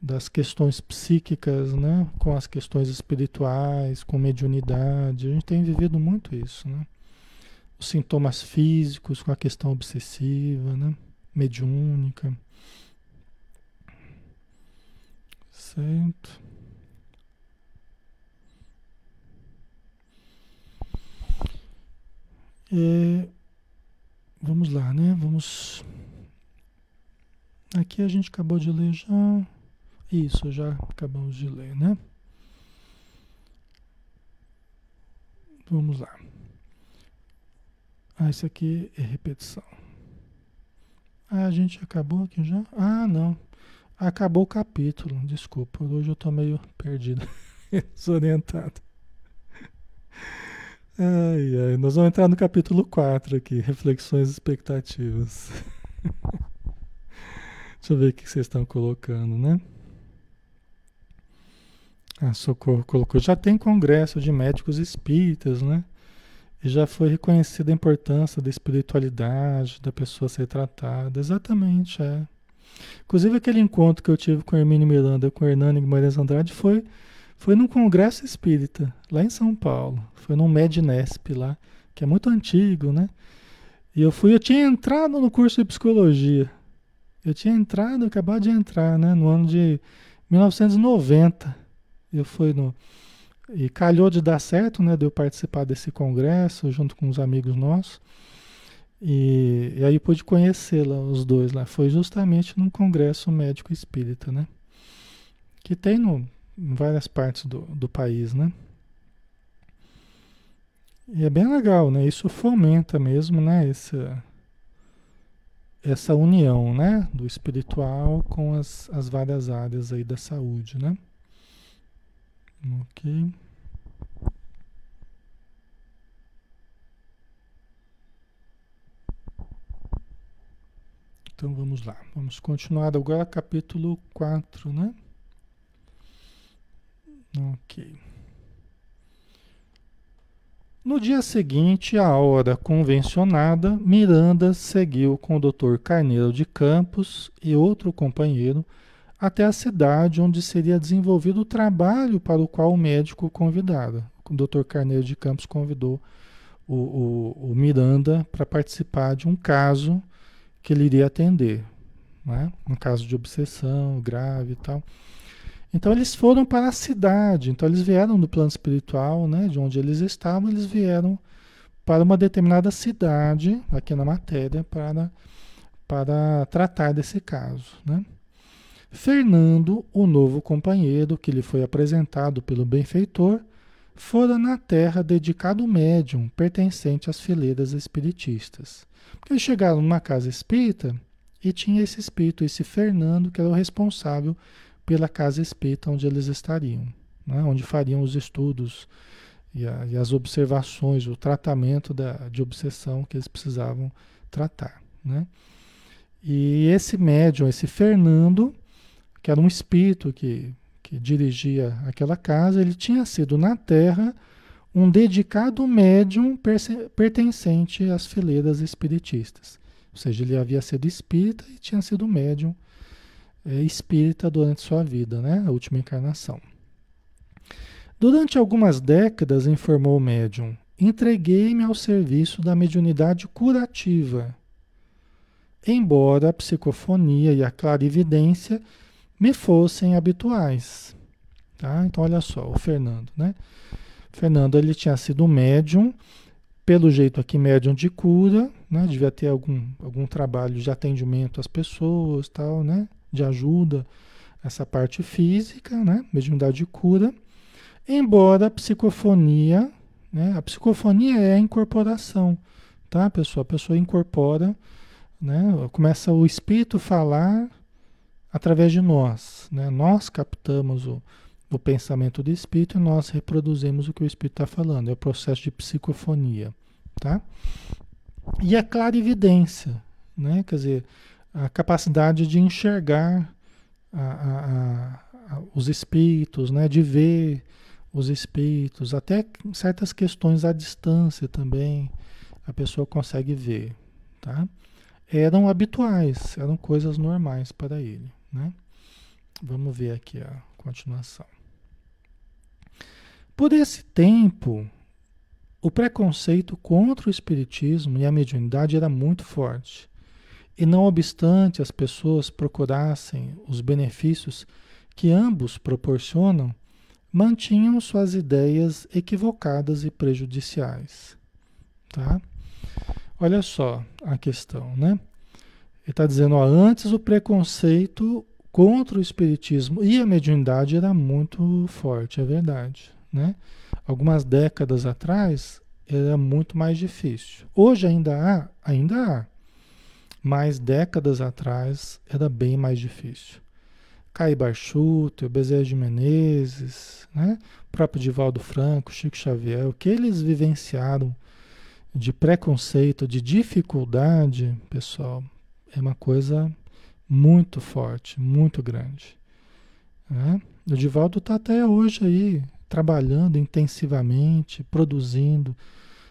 das questões psíquicas, né, com as questões espirituais, com mediunidade. A gente tem vivido muito isso, né? Os sintomas físicos com a questão obsessiva, né, mediúnica. Certo. É, vamos lá, né? Vamos. Aqui a gente acabou de ler já. Isso, já acabamos de ler, né? Vamos lá. Ah, isso aqui é repetição. Ah, a gente acabou aqui já? Ah, não. Acabou o capítulo, desculpa. Hoje eu tô meio perdido, desorientado. Ai, ai, nós vamos entrar no capítulo 4 aqui, reflexões expectativas. Deixa eu ver o que vocês estão colocando, né? A Socorro colocou, já tem congresso de médicos espíritas, né? E já foi reconhecida a importância da espiritualidade, da pessoa ser tratada. Exatamente, é. Inclusive aquele encontro que eu tive com Hermínio Miranda, com Hernani Guimarães Andrade, foi, foi num congresso espírita, lá em São Paulo. Foi num Mednesp lá, que é muito antigo, né? E eu fui, eu tinha entrado no curso de psicologia. Eu tinha entrado, acabado de entrar, né? No ano de 1990. Eu fui no. E calhou de dar certo, né? De eu participar desse congresso junto com uns amigos nossos. E, e aí pude conhecê-la, os dois lá. Foi justamente num congresso médico espírita, né? Que tem no, em várias partes do, do país, né? E é bem legal, né? Isso fomenta mesmo, né? Essa, essa união, né? Do espiritual com as, as várias áreas aí da saúde, né? Ok. Então vamos lá, vamos continuar agora capítulo 4, né? Ok. No dia seguinte, à hora convencionada, Miranda seguiu com o Dr. Carneiro de Campos e outro companheiro até a cidade onde seria desenvolvido o trabalho para o qual o médico convidara. O Dr. Carneiro de Campos convidou o, o, o Miranda para participar de um caso que ele iria atender, né? um caso de obsessão grave e tal. Então eles foram para a cidade, então eles vieram do plano espiritual, né? de onde eles estavam, eles vieram para uma determinada cidade, aqui na matéria, para, para tratar desse caso. Né? Fernando, o novo companheiro que lhe foi apresentado pelo benfeitor, fora na terra dedicado médium pertencente às fileiras espiritistas. Porque eles chegaram numa casa espírita e tinha esse espírito, esse Fernando, que era o responsável pela casa espírita onde eles estariam, né? onde fariam os estudos e, a, e as observações, o tratamento da, de obsessão que eles precisavam tratar. Né? E esse médium, esse Fernando, que era um espírito que, que dirigia aquela casa, ele tinha sido na Terra um dedicado médium pertencente às fileiras espiritistas. Ou seja, ele havia sido espírita e tinha sido médium é, espírita durante sua vida, né? a última encarnação. Durante algumas décadas, informou o médium, entreguei-me ao serviço da mediunidade curativa. Embora a psicofonia e a clarividência me fossem habituais. Tá? Então, olha só, o Fernando, né? Fernando ele tinha sido médium, pelo jeito aqui médium de cura, né? Devia ter algum, algum trabalho de atendimento às pessoas, tal, né? De ajuda, essa parte física, né? Mediunidade de cura. Embora a psicofonia, né? A psicofonia é a incorporação, tá, pessoal? A pessoa incorpora, né? Começa o espírito falar através de nós, né? Nós captamos o o pensamento do espírito e nós reproduzimos o que o espírito está falando. É o processo de psicofonia, tá? E a clarividência, né? Quer dizer, a capacidade de enxergar a, a, a, os espíritos, né? De ver os espíritos, até certas questões à distância também a pessoa consegue ver, tá? Eram habituais, eram coisas normais para ele, né? Vamos ver aqui a continuação. Por esse tempo, o preconceito contra o espiritismo e a mediunidade era muito forte. E não obstante as pessoas procurassem os benefícios que ambos proporcionam, mantinham suas ideias equivocadas e prejudiciais. Tá? Olha só a questão, né? Ele está dizendo, ó, antes o preconceito contra o espiritismo e a mediunidade era muito forte, é verdade né? Algumas décadas atrás era muito mais difícil. Hoje ainda há, ainda há, mas décadas atrás era bem mais difícil. Caio Barchuto, Bezerra de Menezes, né? o próprio Divaldo Franco, Chico Xavier, o que eles vivenciaram de preconceito, de dificuldade, pessoal, é uma coisa muito forte, muito grande. Né? O Divaldo está até hoje aí, trabalhando intensivamente, produzindo,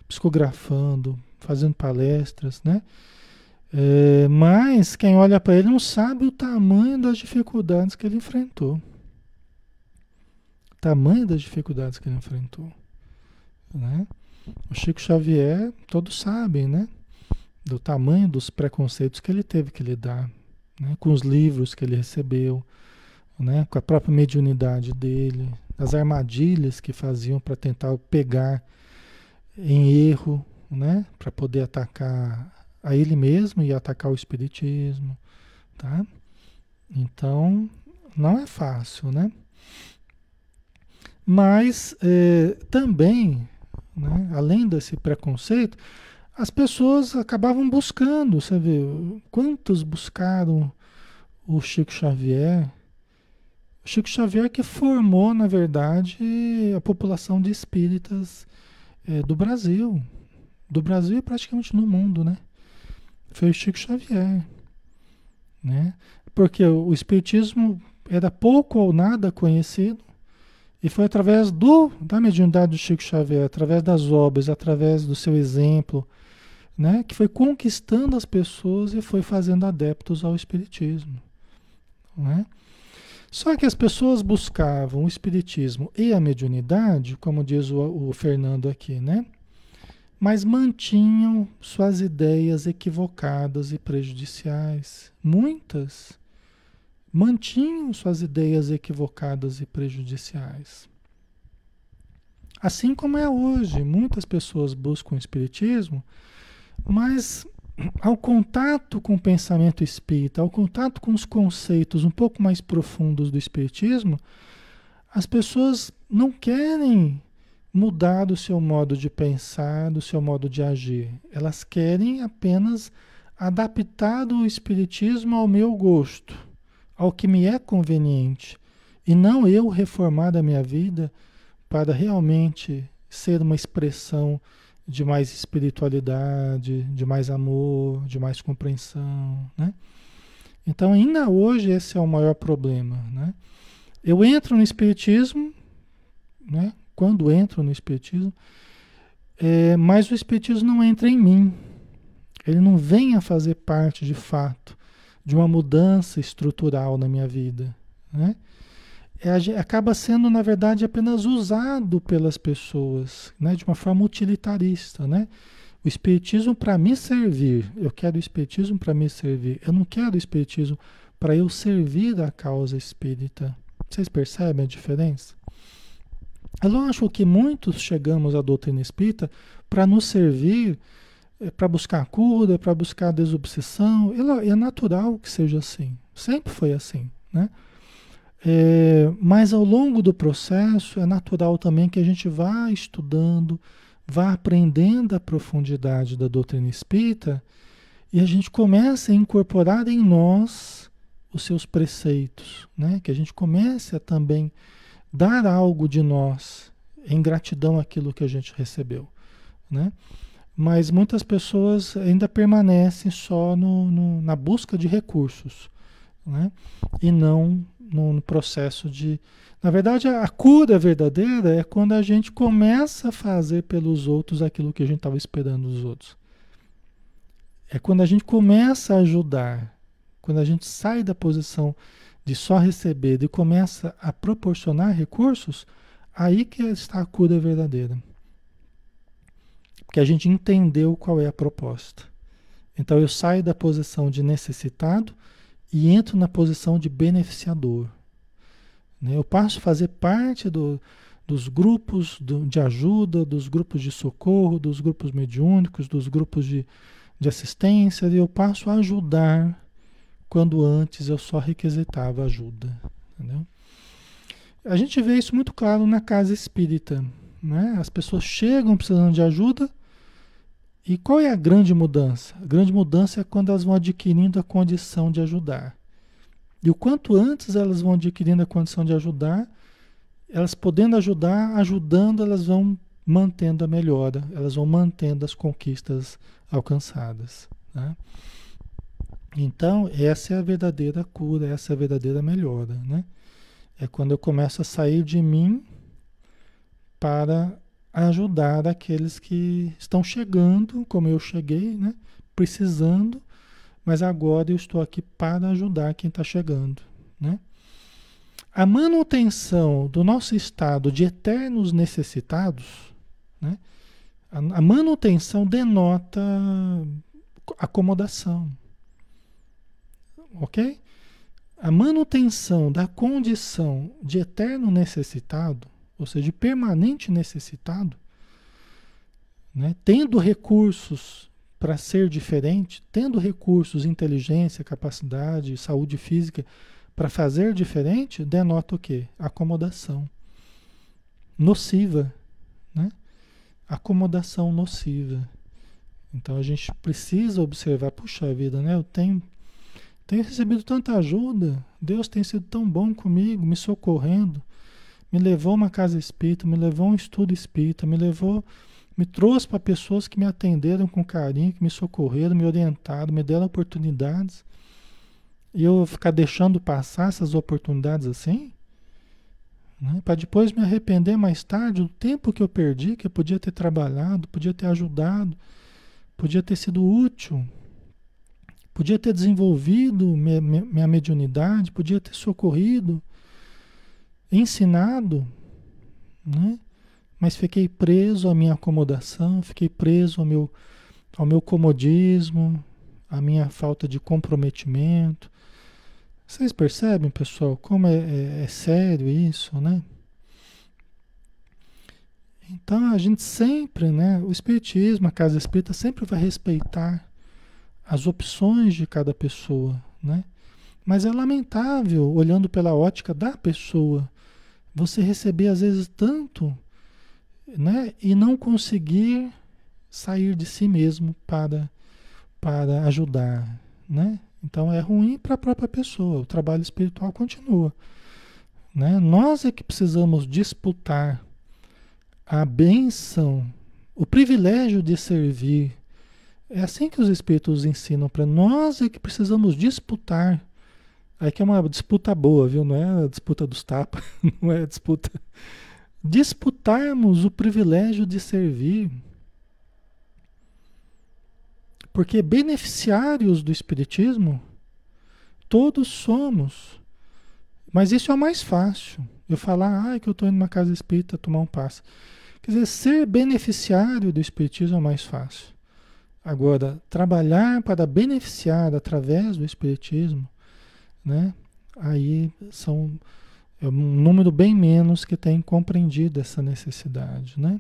psicografando, fazendo palestras, né? É, mas quem olha para ele não sabe o tamanho das dificuldades que ele enfrentou. O tamanho das dificuldades que ele enfrentou. Né? O Chico Xavier, todos sabem, né? Do tamanho dos preconceitos que ele teve que lidar, né? com os livros que ele recebeu, né? com a própria mediunidade dele, as armadilhas que faziam para tentar pegar em erro, né? para poder atacar a ele mesmo e atacar o espiritismo, tá? Então, não é fácil, né? Mas é, também, né, além desse preconceito, as pessoas acabavam buscando, vê, quantos buscaram o Chico Xavier? O Chico Xavier que formou, na verdade, a população de espíritas é, do Brasil, do Brasil e praticamente no mundo, né? foi o Chico Xavier. Né? Porque o Espiritismo era pouco ou nada conhecido, e foi através do, da mediunidade do Chico Xavier, através das obras, através do seu exemplo, né, que foi conquistando as pessoas e foi fazendo adeptos ao Espiritismo. Né? Só que as pessoas buscavam o Espiritismo e a mediunidade, como diz o, o Fernando aqui, né? mas mantinham suas ideias equivocadas e prejudiciais. Muitas mantinham suas ideias equivocadas e prejudiciais. Assim como é hoje, muitas pessoas buscam o espiritismo, mas ao contato com o pensamento espírita, ao contato com os conceitos um pouco mais profundos do espiritismo, as pessoas não querem mudar do seu modo de pensar, do seu modo de agir. Elas querem apenas adaptar o espiritismo ao meu gosto, ao que me é conveniente, e não eu reformar a minha vida para realmente ser uma expressão de mais espiritualidade, de mais amor, de mais compreensão, né? Então, ainda hoje esse é o maior problema, né? Eu entro no espiritismo, né? quando entro no Espiritismo, é, mas o Espiritismo não entra em mim. Ele não vem a fazer parte de fato de uma mudança estrutural na minha vida. Né? É, acaba sendo, na verdade, apenas usado pelas pessoas, né? de uma forma utilitarista. Né? O Espiritismo para me servir. Eu quero o Espiritismo para me servir. Eu não quero o Espiritismo para eu servir a causa espírita. Vocês percebem a diferença? É lógico que muitos chegamos à doutrina espírita para nos servir, é, para buscar cura, para buscar desobsessão. É natural que seja assim. Sempre foi assim, né? É, mas ao longo do processo é natural também que a gente vá estudando, vá aprendendo a profundidade da doutrina espírita e a gente comece a incorporar em nós os seus preceitos, né? Que a gente comece a também dar algo de nós em gratidão àquilo que a gente recebeu, né? Mas muitas pessoas ainda permanecem só no, no na busca de recursos, né? E não no, no processo de. Na verdade, a cura verdadeira é quando a gente começa a fazer pelos outros aquilo que a gente estava esperando dos outros. É quando a gente começa a ajudar, quando a gente sai da posição de só receber e começa a proporcionar recursos, aí que está a cura verdadeira. Porque a gente entendeu qual é a proposta. Então eu saio da posição de necessitado e entro na posição de beneficiador. Né? Eu passo a fazer parte do, dos grupos de ajuda, dos grupos de socorro, dos grupos mediúnicos, dos grupos de, de assistência, e eu passo a ajudar quando antes eu só requisitava ajuda. Entendeu? A gente vê isso muito claro na casa espírita. Né? As pessoas chegam precisando de ajuda. E qual é a grande mudança? A grande mudança é quando elas vão adquirindo a condição de ajudar. E o quanto antes elas vão adquirindo a condição de ajudar, elas podendo ajudar, ajudando, elas vão mantendo a melhora, elas vão mantendo as conquistas alcançadas. Né? Então, essa é a verdadeira cura, essa é a verdadeira melhora, né? É quando eu começo a sair de mim para ajudar aqueles que estão chegando, como eu cheguei, né? Precisando mas agora eu estou aqui para ajudar quem está chegando, né? A manutenção do nosso estado de eternos necessitados, né? a, a manutenção denota acomodação, ok? A manutenção da condição de eterno necessitado, ou seja, de permanente necessitado, né? tendo recursos para ser diferente, tendo recursos, inteligência, capacidade, saúde física para fazer diferente, denota o quê? Acomodação. Nociva, né? Acomodação nociva. Então a gente precisa observar, puxa vida, né? Eu tenho, tenho recebido tanta ajuda, Deus tem sido tão bom comigo, me socorrendo, me levou uma casa espírita, me levou um estudo espírita, me levou me trouxe para pessoas que me atenderam com carinho, que me socorreram, me orientaram, me deram oportunidades. E eu ficar deixando passar essas oportunidades assim? Né? Para depois me arrepender mais tarde do tempo que eu perdi, que eu podia ter trabalhado, podia ter ajudado, podia ter sido útil, podia ter desenvolvido minha, minha mediunidade, podia ter socorrido, ensinado, né? mas fiquei preso à minha acomodação, fiquei preso ao meu, ao meu comodismo, à minha falta de comprometimento. Vocês percebem, pessoal, como é, é, é sério isso, né? Então a gente sempre, né? O Espiritismo, a Casa Espírita sempre vai respeitar as opções de cada pessoa, né? Mas é lamentável, olhando pela ótica da pessoa, você receber às vezes tanto né? E não conseguir sair de si mesmo para, para ajudar, né? Então é ruim para a própria pessoa. O trabalho espiritual continua, né? Nós é que precisamos disputar a benção, o privilégio de servir. É assim que os espíritos ensinam para nós é que precisamos disputar. Aí que é uma disputa boa, viu? Não é a disputa dos tapas, não é a disputa disputarmos o privilégio de servir. Porque beneficiários do Espiritismo, todos somos. Mas isso é o mais fácil. Eu falar, ah, que eu estou indo numa casa espírita tomar um passe. Quer dizer, ser beneficiário do Espiritismo é mais fácil. Agora, trabalhar para beneficiar através do Espiritismo, né? Aí são é um número bem menos que tem compreendido essa necessidade, né?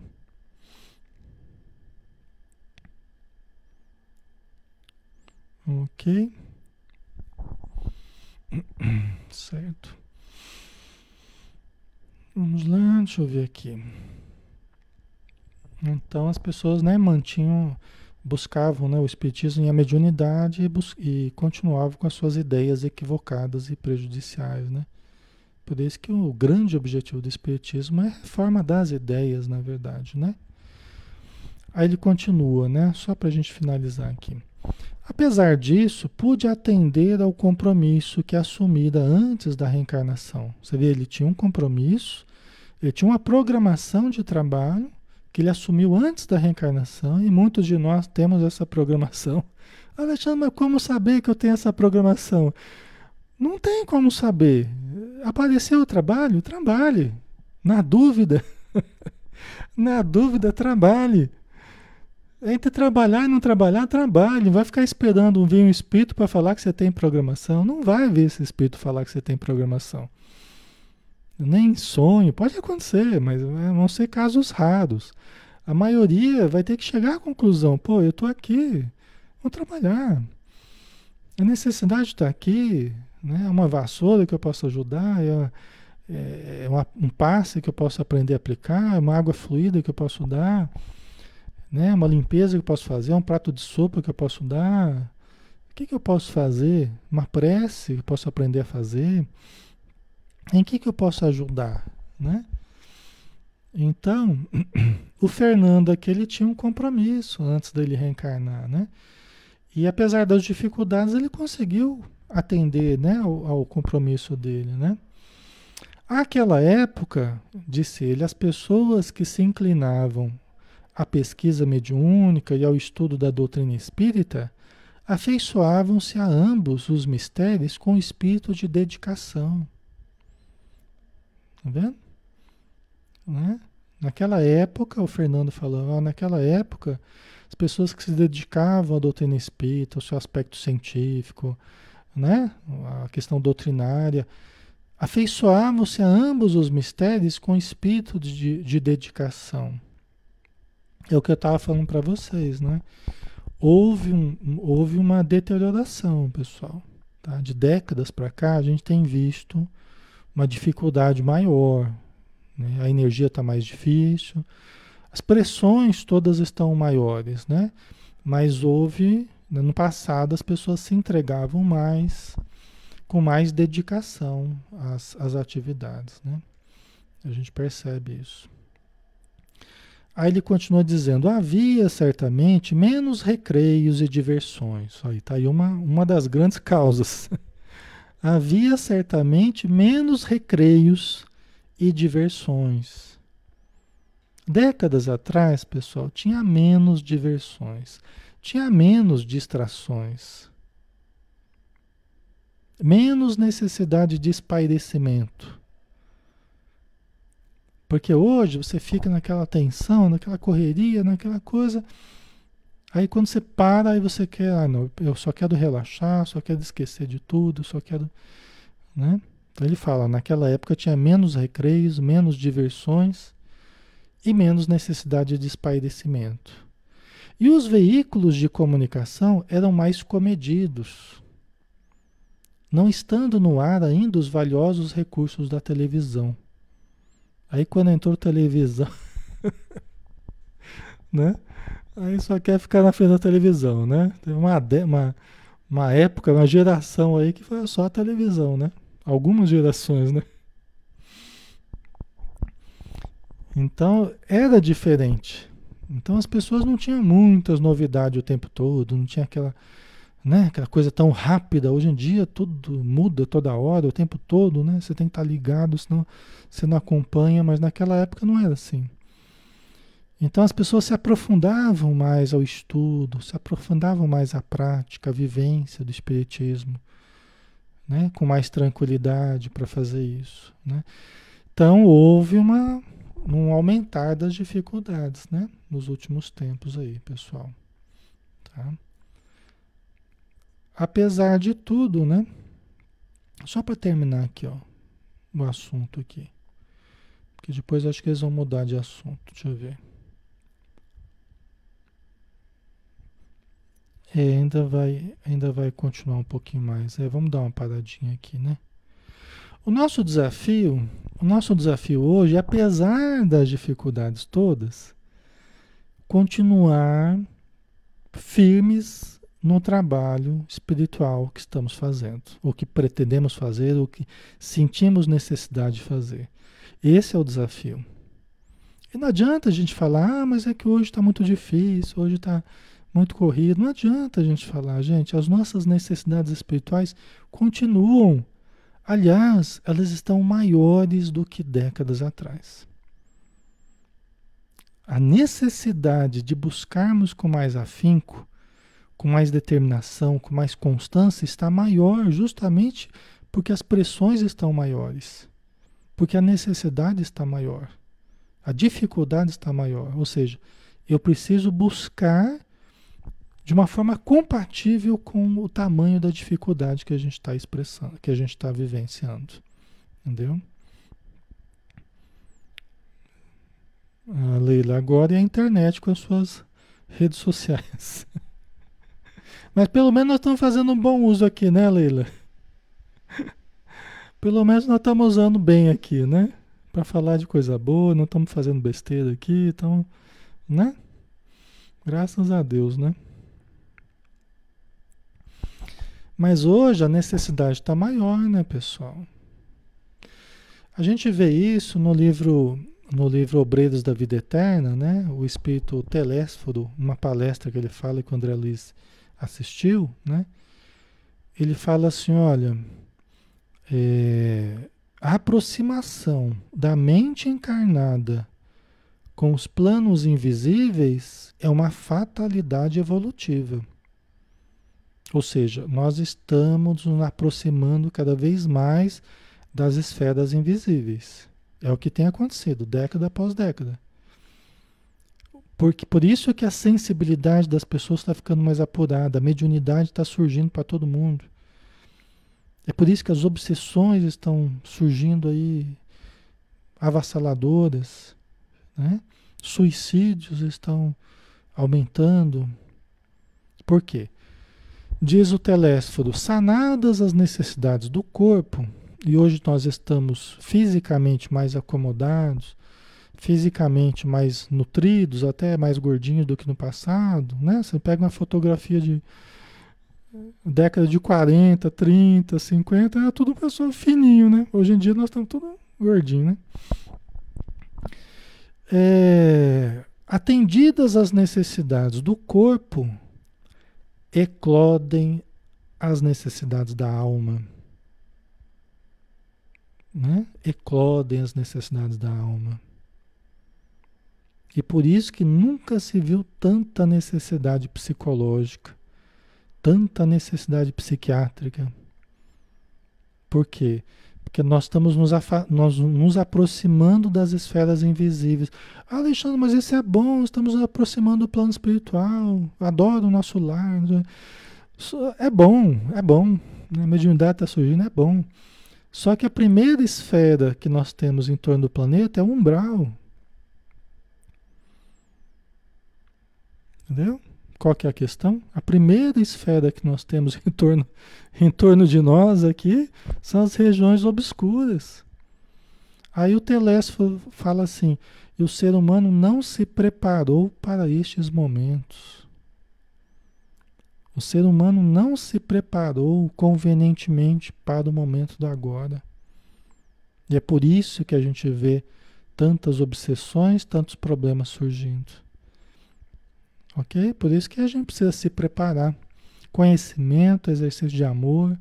Ok. Certo. Vamos lá, deixa eu ver aqui. Então as pessoas né, mantinham, buscavam né, o espiritismo e a mediunidade e, e continuavam com as suas ideias equivocadas e prejudiciais, né? Por isso que o grande objetivo do Espiritismo é a reforma das ideias, na verdade, né? Aí ele continua, né? Só para a gente finalizar aqui. Apesar disso, pude atender ao compromisso que assumira antes da reencarnação. Você vê, ele tinha um compromisso, ele tinha uma programação de trabalho que ele assumiu antes da reencarnação e muitos de nós temos essa programação. Alexandre, mas como saber que eu tenho essa programação? Não tem como saber. Apareceu o trabalho? Trabalhe. Na dúvida. Na dúvida, trabalhe. Entre trabalhar e não trabalhar, trabalhe. Vai ficar esperando vir um espírito para falar que você tem programação. Não vai ver esse espírito falar que você tem programação. Nem sonho. Pode acontecer, mas vão ser casos raros. A maioria vai ter que chegar à conclusão: pô, eu estou aqui, vou trabalhar. A necessidade está aqui, né? uma vassoura que eu posso ajudar, é, é, é uma, um passe que eu posso aprender a aplicar, é uma água fluida que eu posso dar, né? uma limpeza que eu posso fazer, um prato de sopa que eu posso dar. O que, que eu posso fazer? Uma prece que eu posso aprender a fazer. Em que, que eu posso ajudar? Né? Então, o Fernando aqui ele tinha um compromisso antes dele reencarnar, né? E apesar das dificuldades, ele conseguiu atender né, ao, ao compromisso dele. Né? Aquela época, disse ele, as pessoas que se inclinavam à pesquisa mediúnica e ao estudo da doutrina espírita afeiçoavam-se a ambos os mistérios com espírito de dedicação. Tá vendo? Né? Naquela época, o Fernando falou, naquela época, as pessoas que se dedicavam à doutrina espírita, ao seu aspecto científico, né? a questão doutrinária, afeiçoavam-se a ambos os mistérios com espírito de, de dedicação. É o que eu estava falando para vocês, né? Houve, um, houve uma deterioração, pessoal. Tá? De décadas para cá, a gente tem visto uma dificuldade maior. Né? A energia está mais difícil, as pressões todas estão maiores, né? Mas houve, né, no passado, as pessoas se entregavam mais, com mais dedicação às, às atividades, né? A gente percebe isso. Aí ele continua dizendo: havia certamente menos recreios e diversões. Aí está aí uma, uma das grandes causas. Havia certamente menos recreios e diversões. Décadas atrás, pessoal, tinha menos diversões, tinha menos distrações, menos necessidade de espairecimento. Porque hoje você fica naquela tensão, naquela correria, naquela coisa. Aí quando você para, aí você quer, ah, não, eu só quero relaxar, só quero esquecer de tudo, só quero, né? Então ele fala, naquela época tinha menos recreios, menos diversões e menos necessidade de espairecimento. E os veículos de comunicação eram mais comedidos, não estando no ar ainda os valiosos recursos da televisão. Aí quando entrou televisão, né? Aí só quer ficar na frente da televisão, né? Teve uma, uma, uma época, uma geração aí que foi só a televisão, né? Algumas gerações, né? Então era diferente. Então as pessoas não tinham muitas novidades o tempo todo, não tinha aquela, né, aquela coisa tão rápida. Hoje em dia tudo muda toda hora, o tempo todo, né? Você tem que estar ligado, senão você não acompanha, mas naquela época não era assim. Então as pessoas se aprofundavam mais ao estudo, se aprofundavam mais à prática, à vivência do espiritismo né? com mais tranquilidade para fazer isso. Né? Então houve uma, um aumentar das dificuldades né? nos últimos tempos aí, pessoal. Tá? Apesar de tudo, né? Só para terminar aqui, ó, o assunto aqui. Porque depois acho que eles vão mudar de assunto. Deixa eu ver. É, ainda vai, ainda vai continuar um pouquinho mais. É, vamos dar uma paradinha aqui, né? O nosso desafio, o nosso desafio hoje, apesar das dificuldades todas, continuar firmes no trabalho espiritual que estamos fazendo, ou que pretendemos fazer, ou que sentimos necessidade de fazer. Esse é o desafio. E não adianta a gente falar, ah, mas é que hoje está muito difícil, hoje está muito corrido. Não adianta a gente falar, gente, as nossas necessidades espirituais continuam. Aliás, elas estão maiores do que décadas atrás. A necessidade de buscarmos com mais afinco, com mais determinação, com mais constância está maior justamente porque as pressões estão maiores, porque a necessidade está maior, a dificuldade está maior. Ou seja, eu preciso buscar de uma forma compatível com o tamanho da dificuldade que a gente está expressando, que a gente está vivenciando. Entendeu? A Leila agora é a internet com as suas redes sociais. Mas pelo menos nós estamos fazendo um bom uso aqui, né, Leila? Pelo menos nós estamos usando bem aqui, né? Para falar de coisa boa, não estamos fazendo besteira aqui, então, né? Graças a Deus, né? Mas hoje a necessidade está maior, né, pessoal? A gente vê isso no livro no livro Obreiros da Vida Eterna, né? O espírito Telésforo, uma palestra que ele fala que o André Luiz assistiu, né? Ele fala assim, olha, é, a aproximação da mente encarnada com os planos invisíveis é uma fatalidade evolutiva. Ou seja, nós estamos nos aproximando cada vez mais das esferas invisíveis. É o que tem acontecido, década após década. Porque por isso que a sensibilidade das pessoas está ficando mais apurada, a mediunidade está surgindo para todo mundo. É por isso que as obsessões estão surgindo aí avassaladoras, né? suicídios estão aumentando. Por quê? Diz o Telésforo, sanadas as necessidades do corpo, e hoje nós estamos fisicamente mais acomodados, fisicamente mais nutridos, até mais gordinhos do que no passado, né? Você pega uma fotografia de década de 40, 30, 50, era tudo pessoa fininho, né? Hoje em dia nós estamos tudo gordinho, né? É, atendidas as necessidades do corpo, eclodem as necessidades da alma. Né? Eclodem as necessidades da alma. E por isso que nunca se viu tanta necessidade psicológica, tanta necessidade psiquiátrica. Por quê? Porque nós estamos nos, nós nos aproximando das esferas invisíveis. Ah, Alexandre, mas isso é bom, estamos nos aproximando do plano espiritual, adoro o nosso lar. É bom, é bom. Né? A mediunidade está surgindo, é bom. Só que a primeira esfera que nós temos em torno do planeta é o umbral. Entendeu? Qual que é a questão? A primeira esfera que nós temos em torno, em torno de nós aqui são as regiões obscuras. Aí o Telésforo fala assim: e o ser humano não se preparou para estes momentos. O ser humano não se preparou convenientemente para o momento do agora. E é por isso que a gente vê tantas obsessões, tantos problemas surgindo. Ok? Por isso que a gente precisa se preparar. Conhecimento, exercício de amor,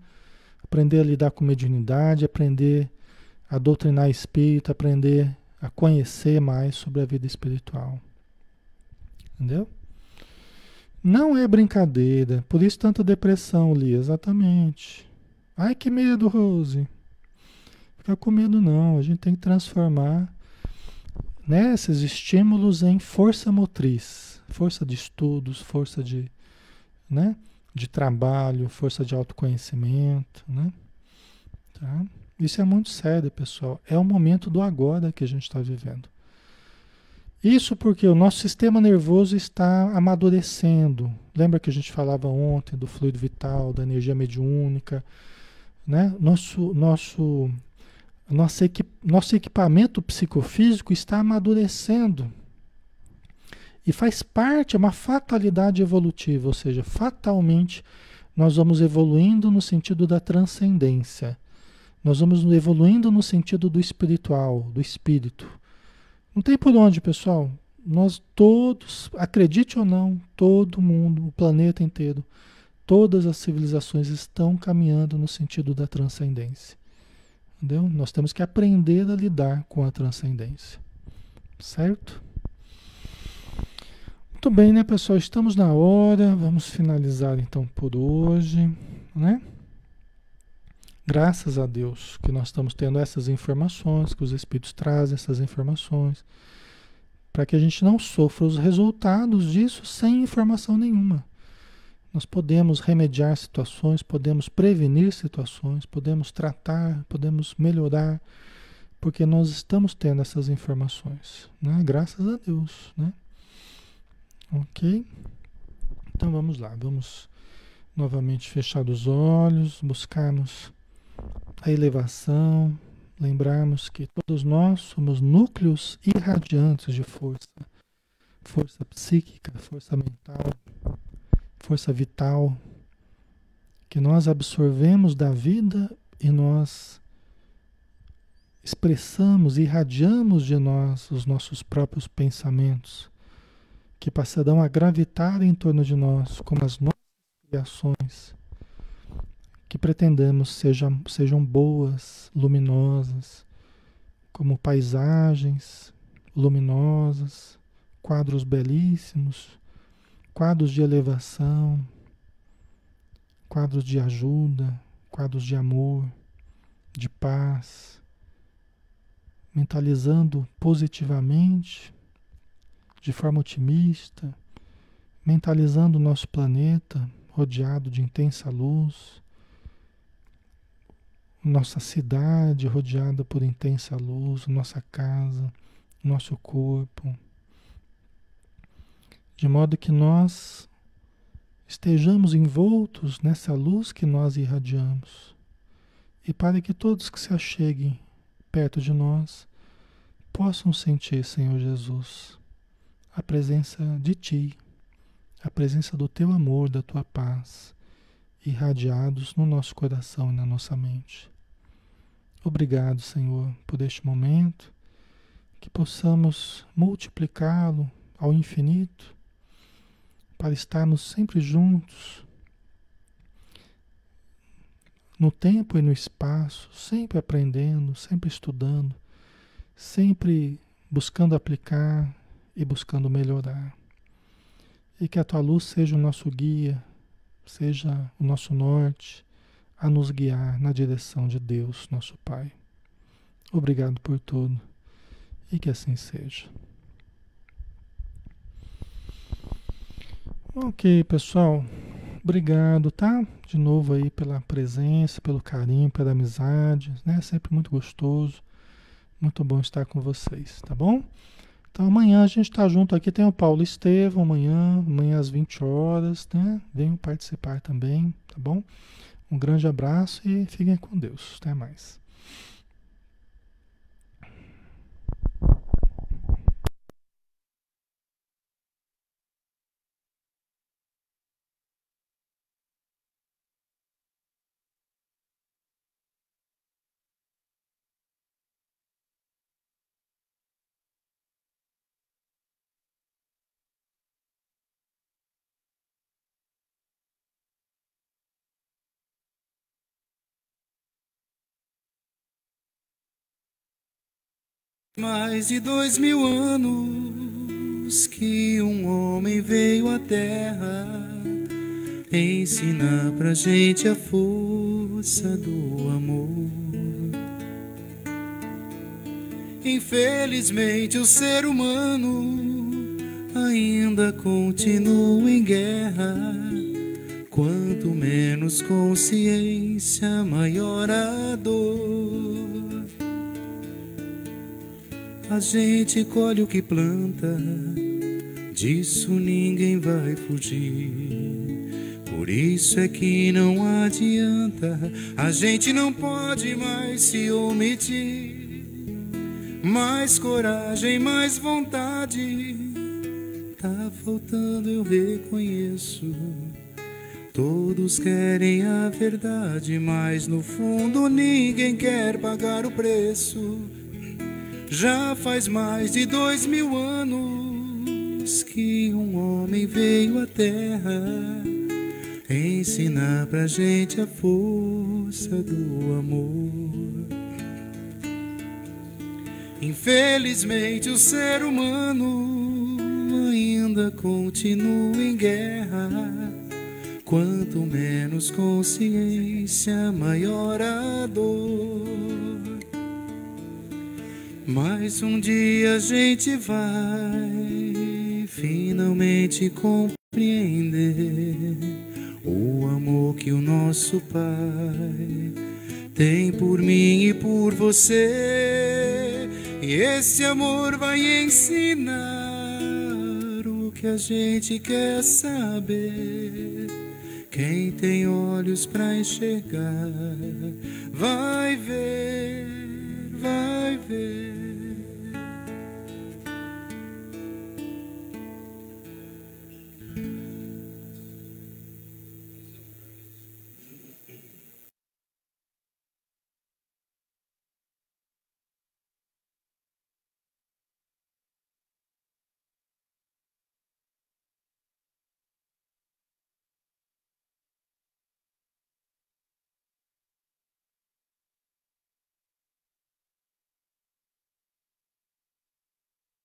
aprender a lidar com mediunidade, aprender a doutrinar espírito, aprender a conhecer mais sobre a vida espiritual. Entendeu? Não é brincadeira. Por isso tanta depressão, Lia. Exatamente. Ai, que medo, Rose. Fica com medo não. A gente tem que transformar né, esses estímulos em força motriz força de estudos, força de, né, de trabalho, força de autoconhecimento, né? Tá? Isso é muito sério, pessoal. É o momento do agora que a gente está vivendo. Isso porque o nosso sistema nervoso está amadurecendo. Lembra que a gente falava ontem do fluido vital, da energia mediúnica, né? Nosso, nosso, nosso, nosso equipamento psicofísico está amadurecendo. E faz parte, é uma fatalidade evolutiva, ou seja, fatalmente nós vamos evoluindo no sentido da transcendência. Nós vamos evoluindo no sentido do espiritual, do espírito. Não tem por onde, pessoal. Nós todos, acredite ou não, todo mundo, o planeta inteiro, todas as civilizações estão caminhando no sentido da transcendência. Entendeu? Nós temos que aprender a lidar com a transcendência. Certo? Muito bem, né, pessoal? Estamos na hora. Vamos finalizar então por hoje, né? Graças a Deus que nós estamos tendo essas informações, que os espíritos trazem essas informações, para que a gente não sofra os resultados disso sem informação nenhuma. Nós podemos remediar situações, podemos prevenir situações, podemos tratar, podemos melhorar, porque nós estamos tendo essas informações, né? Graças a Deus, né? Ok? Então vamos lá, vamos novamente fechar os olhos, buscarmos a elevação, lembrarmos que todos nós somos núcleos irradiantes de força, força psíquica, força mental, força vital, que nós absorvemos da vida e nós expressamos, irradiamos de nós os nossos próprios pensamentos que passarão a gravitar em torno de nós como as nossas criações, que pretendemos sejam, sejam boas, luminosas, como paisagens luminosas, quadros belíssimos, quadros de elevação, quadros de ajuda, quadros de amor, de paz, mentalizando positivamente, de forma otimista, mentalizando o nosso planeta rodeado de intensa luz, nossa cidade rodeada por intensa luz, nossa casa, nosso corpo, de modo que nós estejamos envoltos nessa luz que nós irradiamos. E para que todos que se acheguem perto de nós possam sentir, Senhor Jesus, a presença de Ti, a presença do Teu amor, da Tua paz, irradiados no nosso coração e na nossa mente. Obrigado, Senhor, por este momento, que possamos multiplicá-lo ao infinito, para estarmos sempre juntos, no tempo e no espaço, sempre aprendendo, sempre estudando, sempre buscando aplicar e buscando melhorar. E que a tua luz seja o nosso guia, seja o nosso norte a nos guiar na direção de Deus, nosso Pai. Obrigado por tudo e que assim seja. Ok, pessoal. Obrigado, tá? De novo aí pela presença, pelo carinho, pela amizade, né? Sempre muito gostoso. Muito bom estar com vocês, tá bom? Então amanhã a gente está junto aqui, tem o Paulo Estevam amanhã, amanhã às 20 horas, né? Venham participar também, tá bom? Um grande abraço e fiquem com Deus. Até mais. Mais de dois mil anos que um homem veio à terra ensinar pra gente a força do amor. Infelizmente, o ser humano ainda continua em guerra. Quanto menos consciência, maior a dor. A gente colhe o que planta, disso ninguém vai fugir. Por isso é que não adianta, a gente não pode mais se omitir. Mais coragem, mais vontade, tá faltando, eu reconheço. Todos querem a verdade, mas no fundo ninguém quer pagar o preço. Já faz mais de dois mil anos que um homem veio à terra ensinar pra gente a força do amor. Infelizmente, o ser humano ainda continua em guerra. Quanto menos consciência, maior a dor. Mas um dia a gente vai finalmente compreender o amor que o nosso Pai tem por mim e por você. E esse amor vai ensinar o que a gente quer saber. Quem tem olhos para enxergar vai ver, vai ver.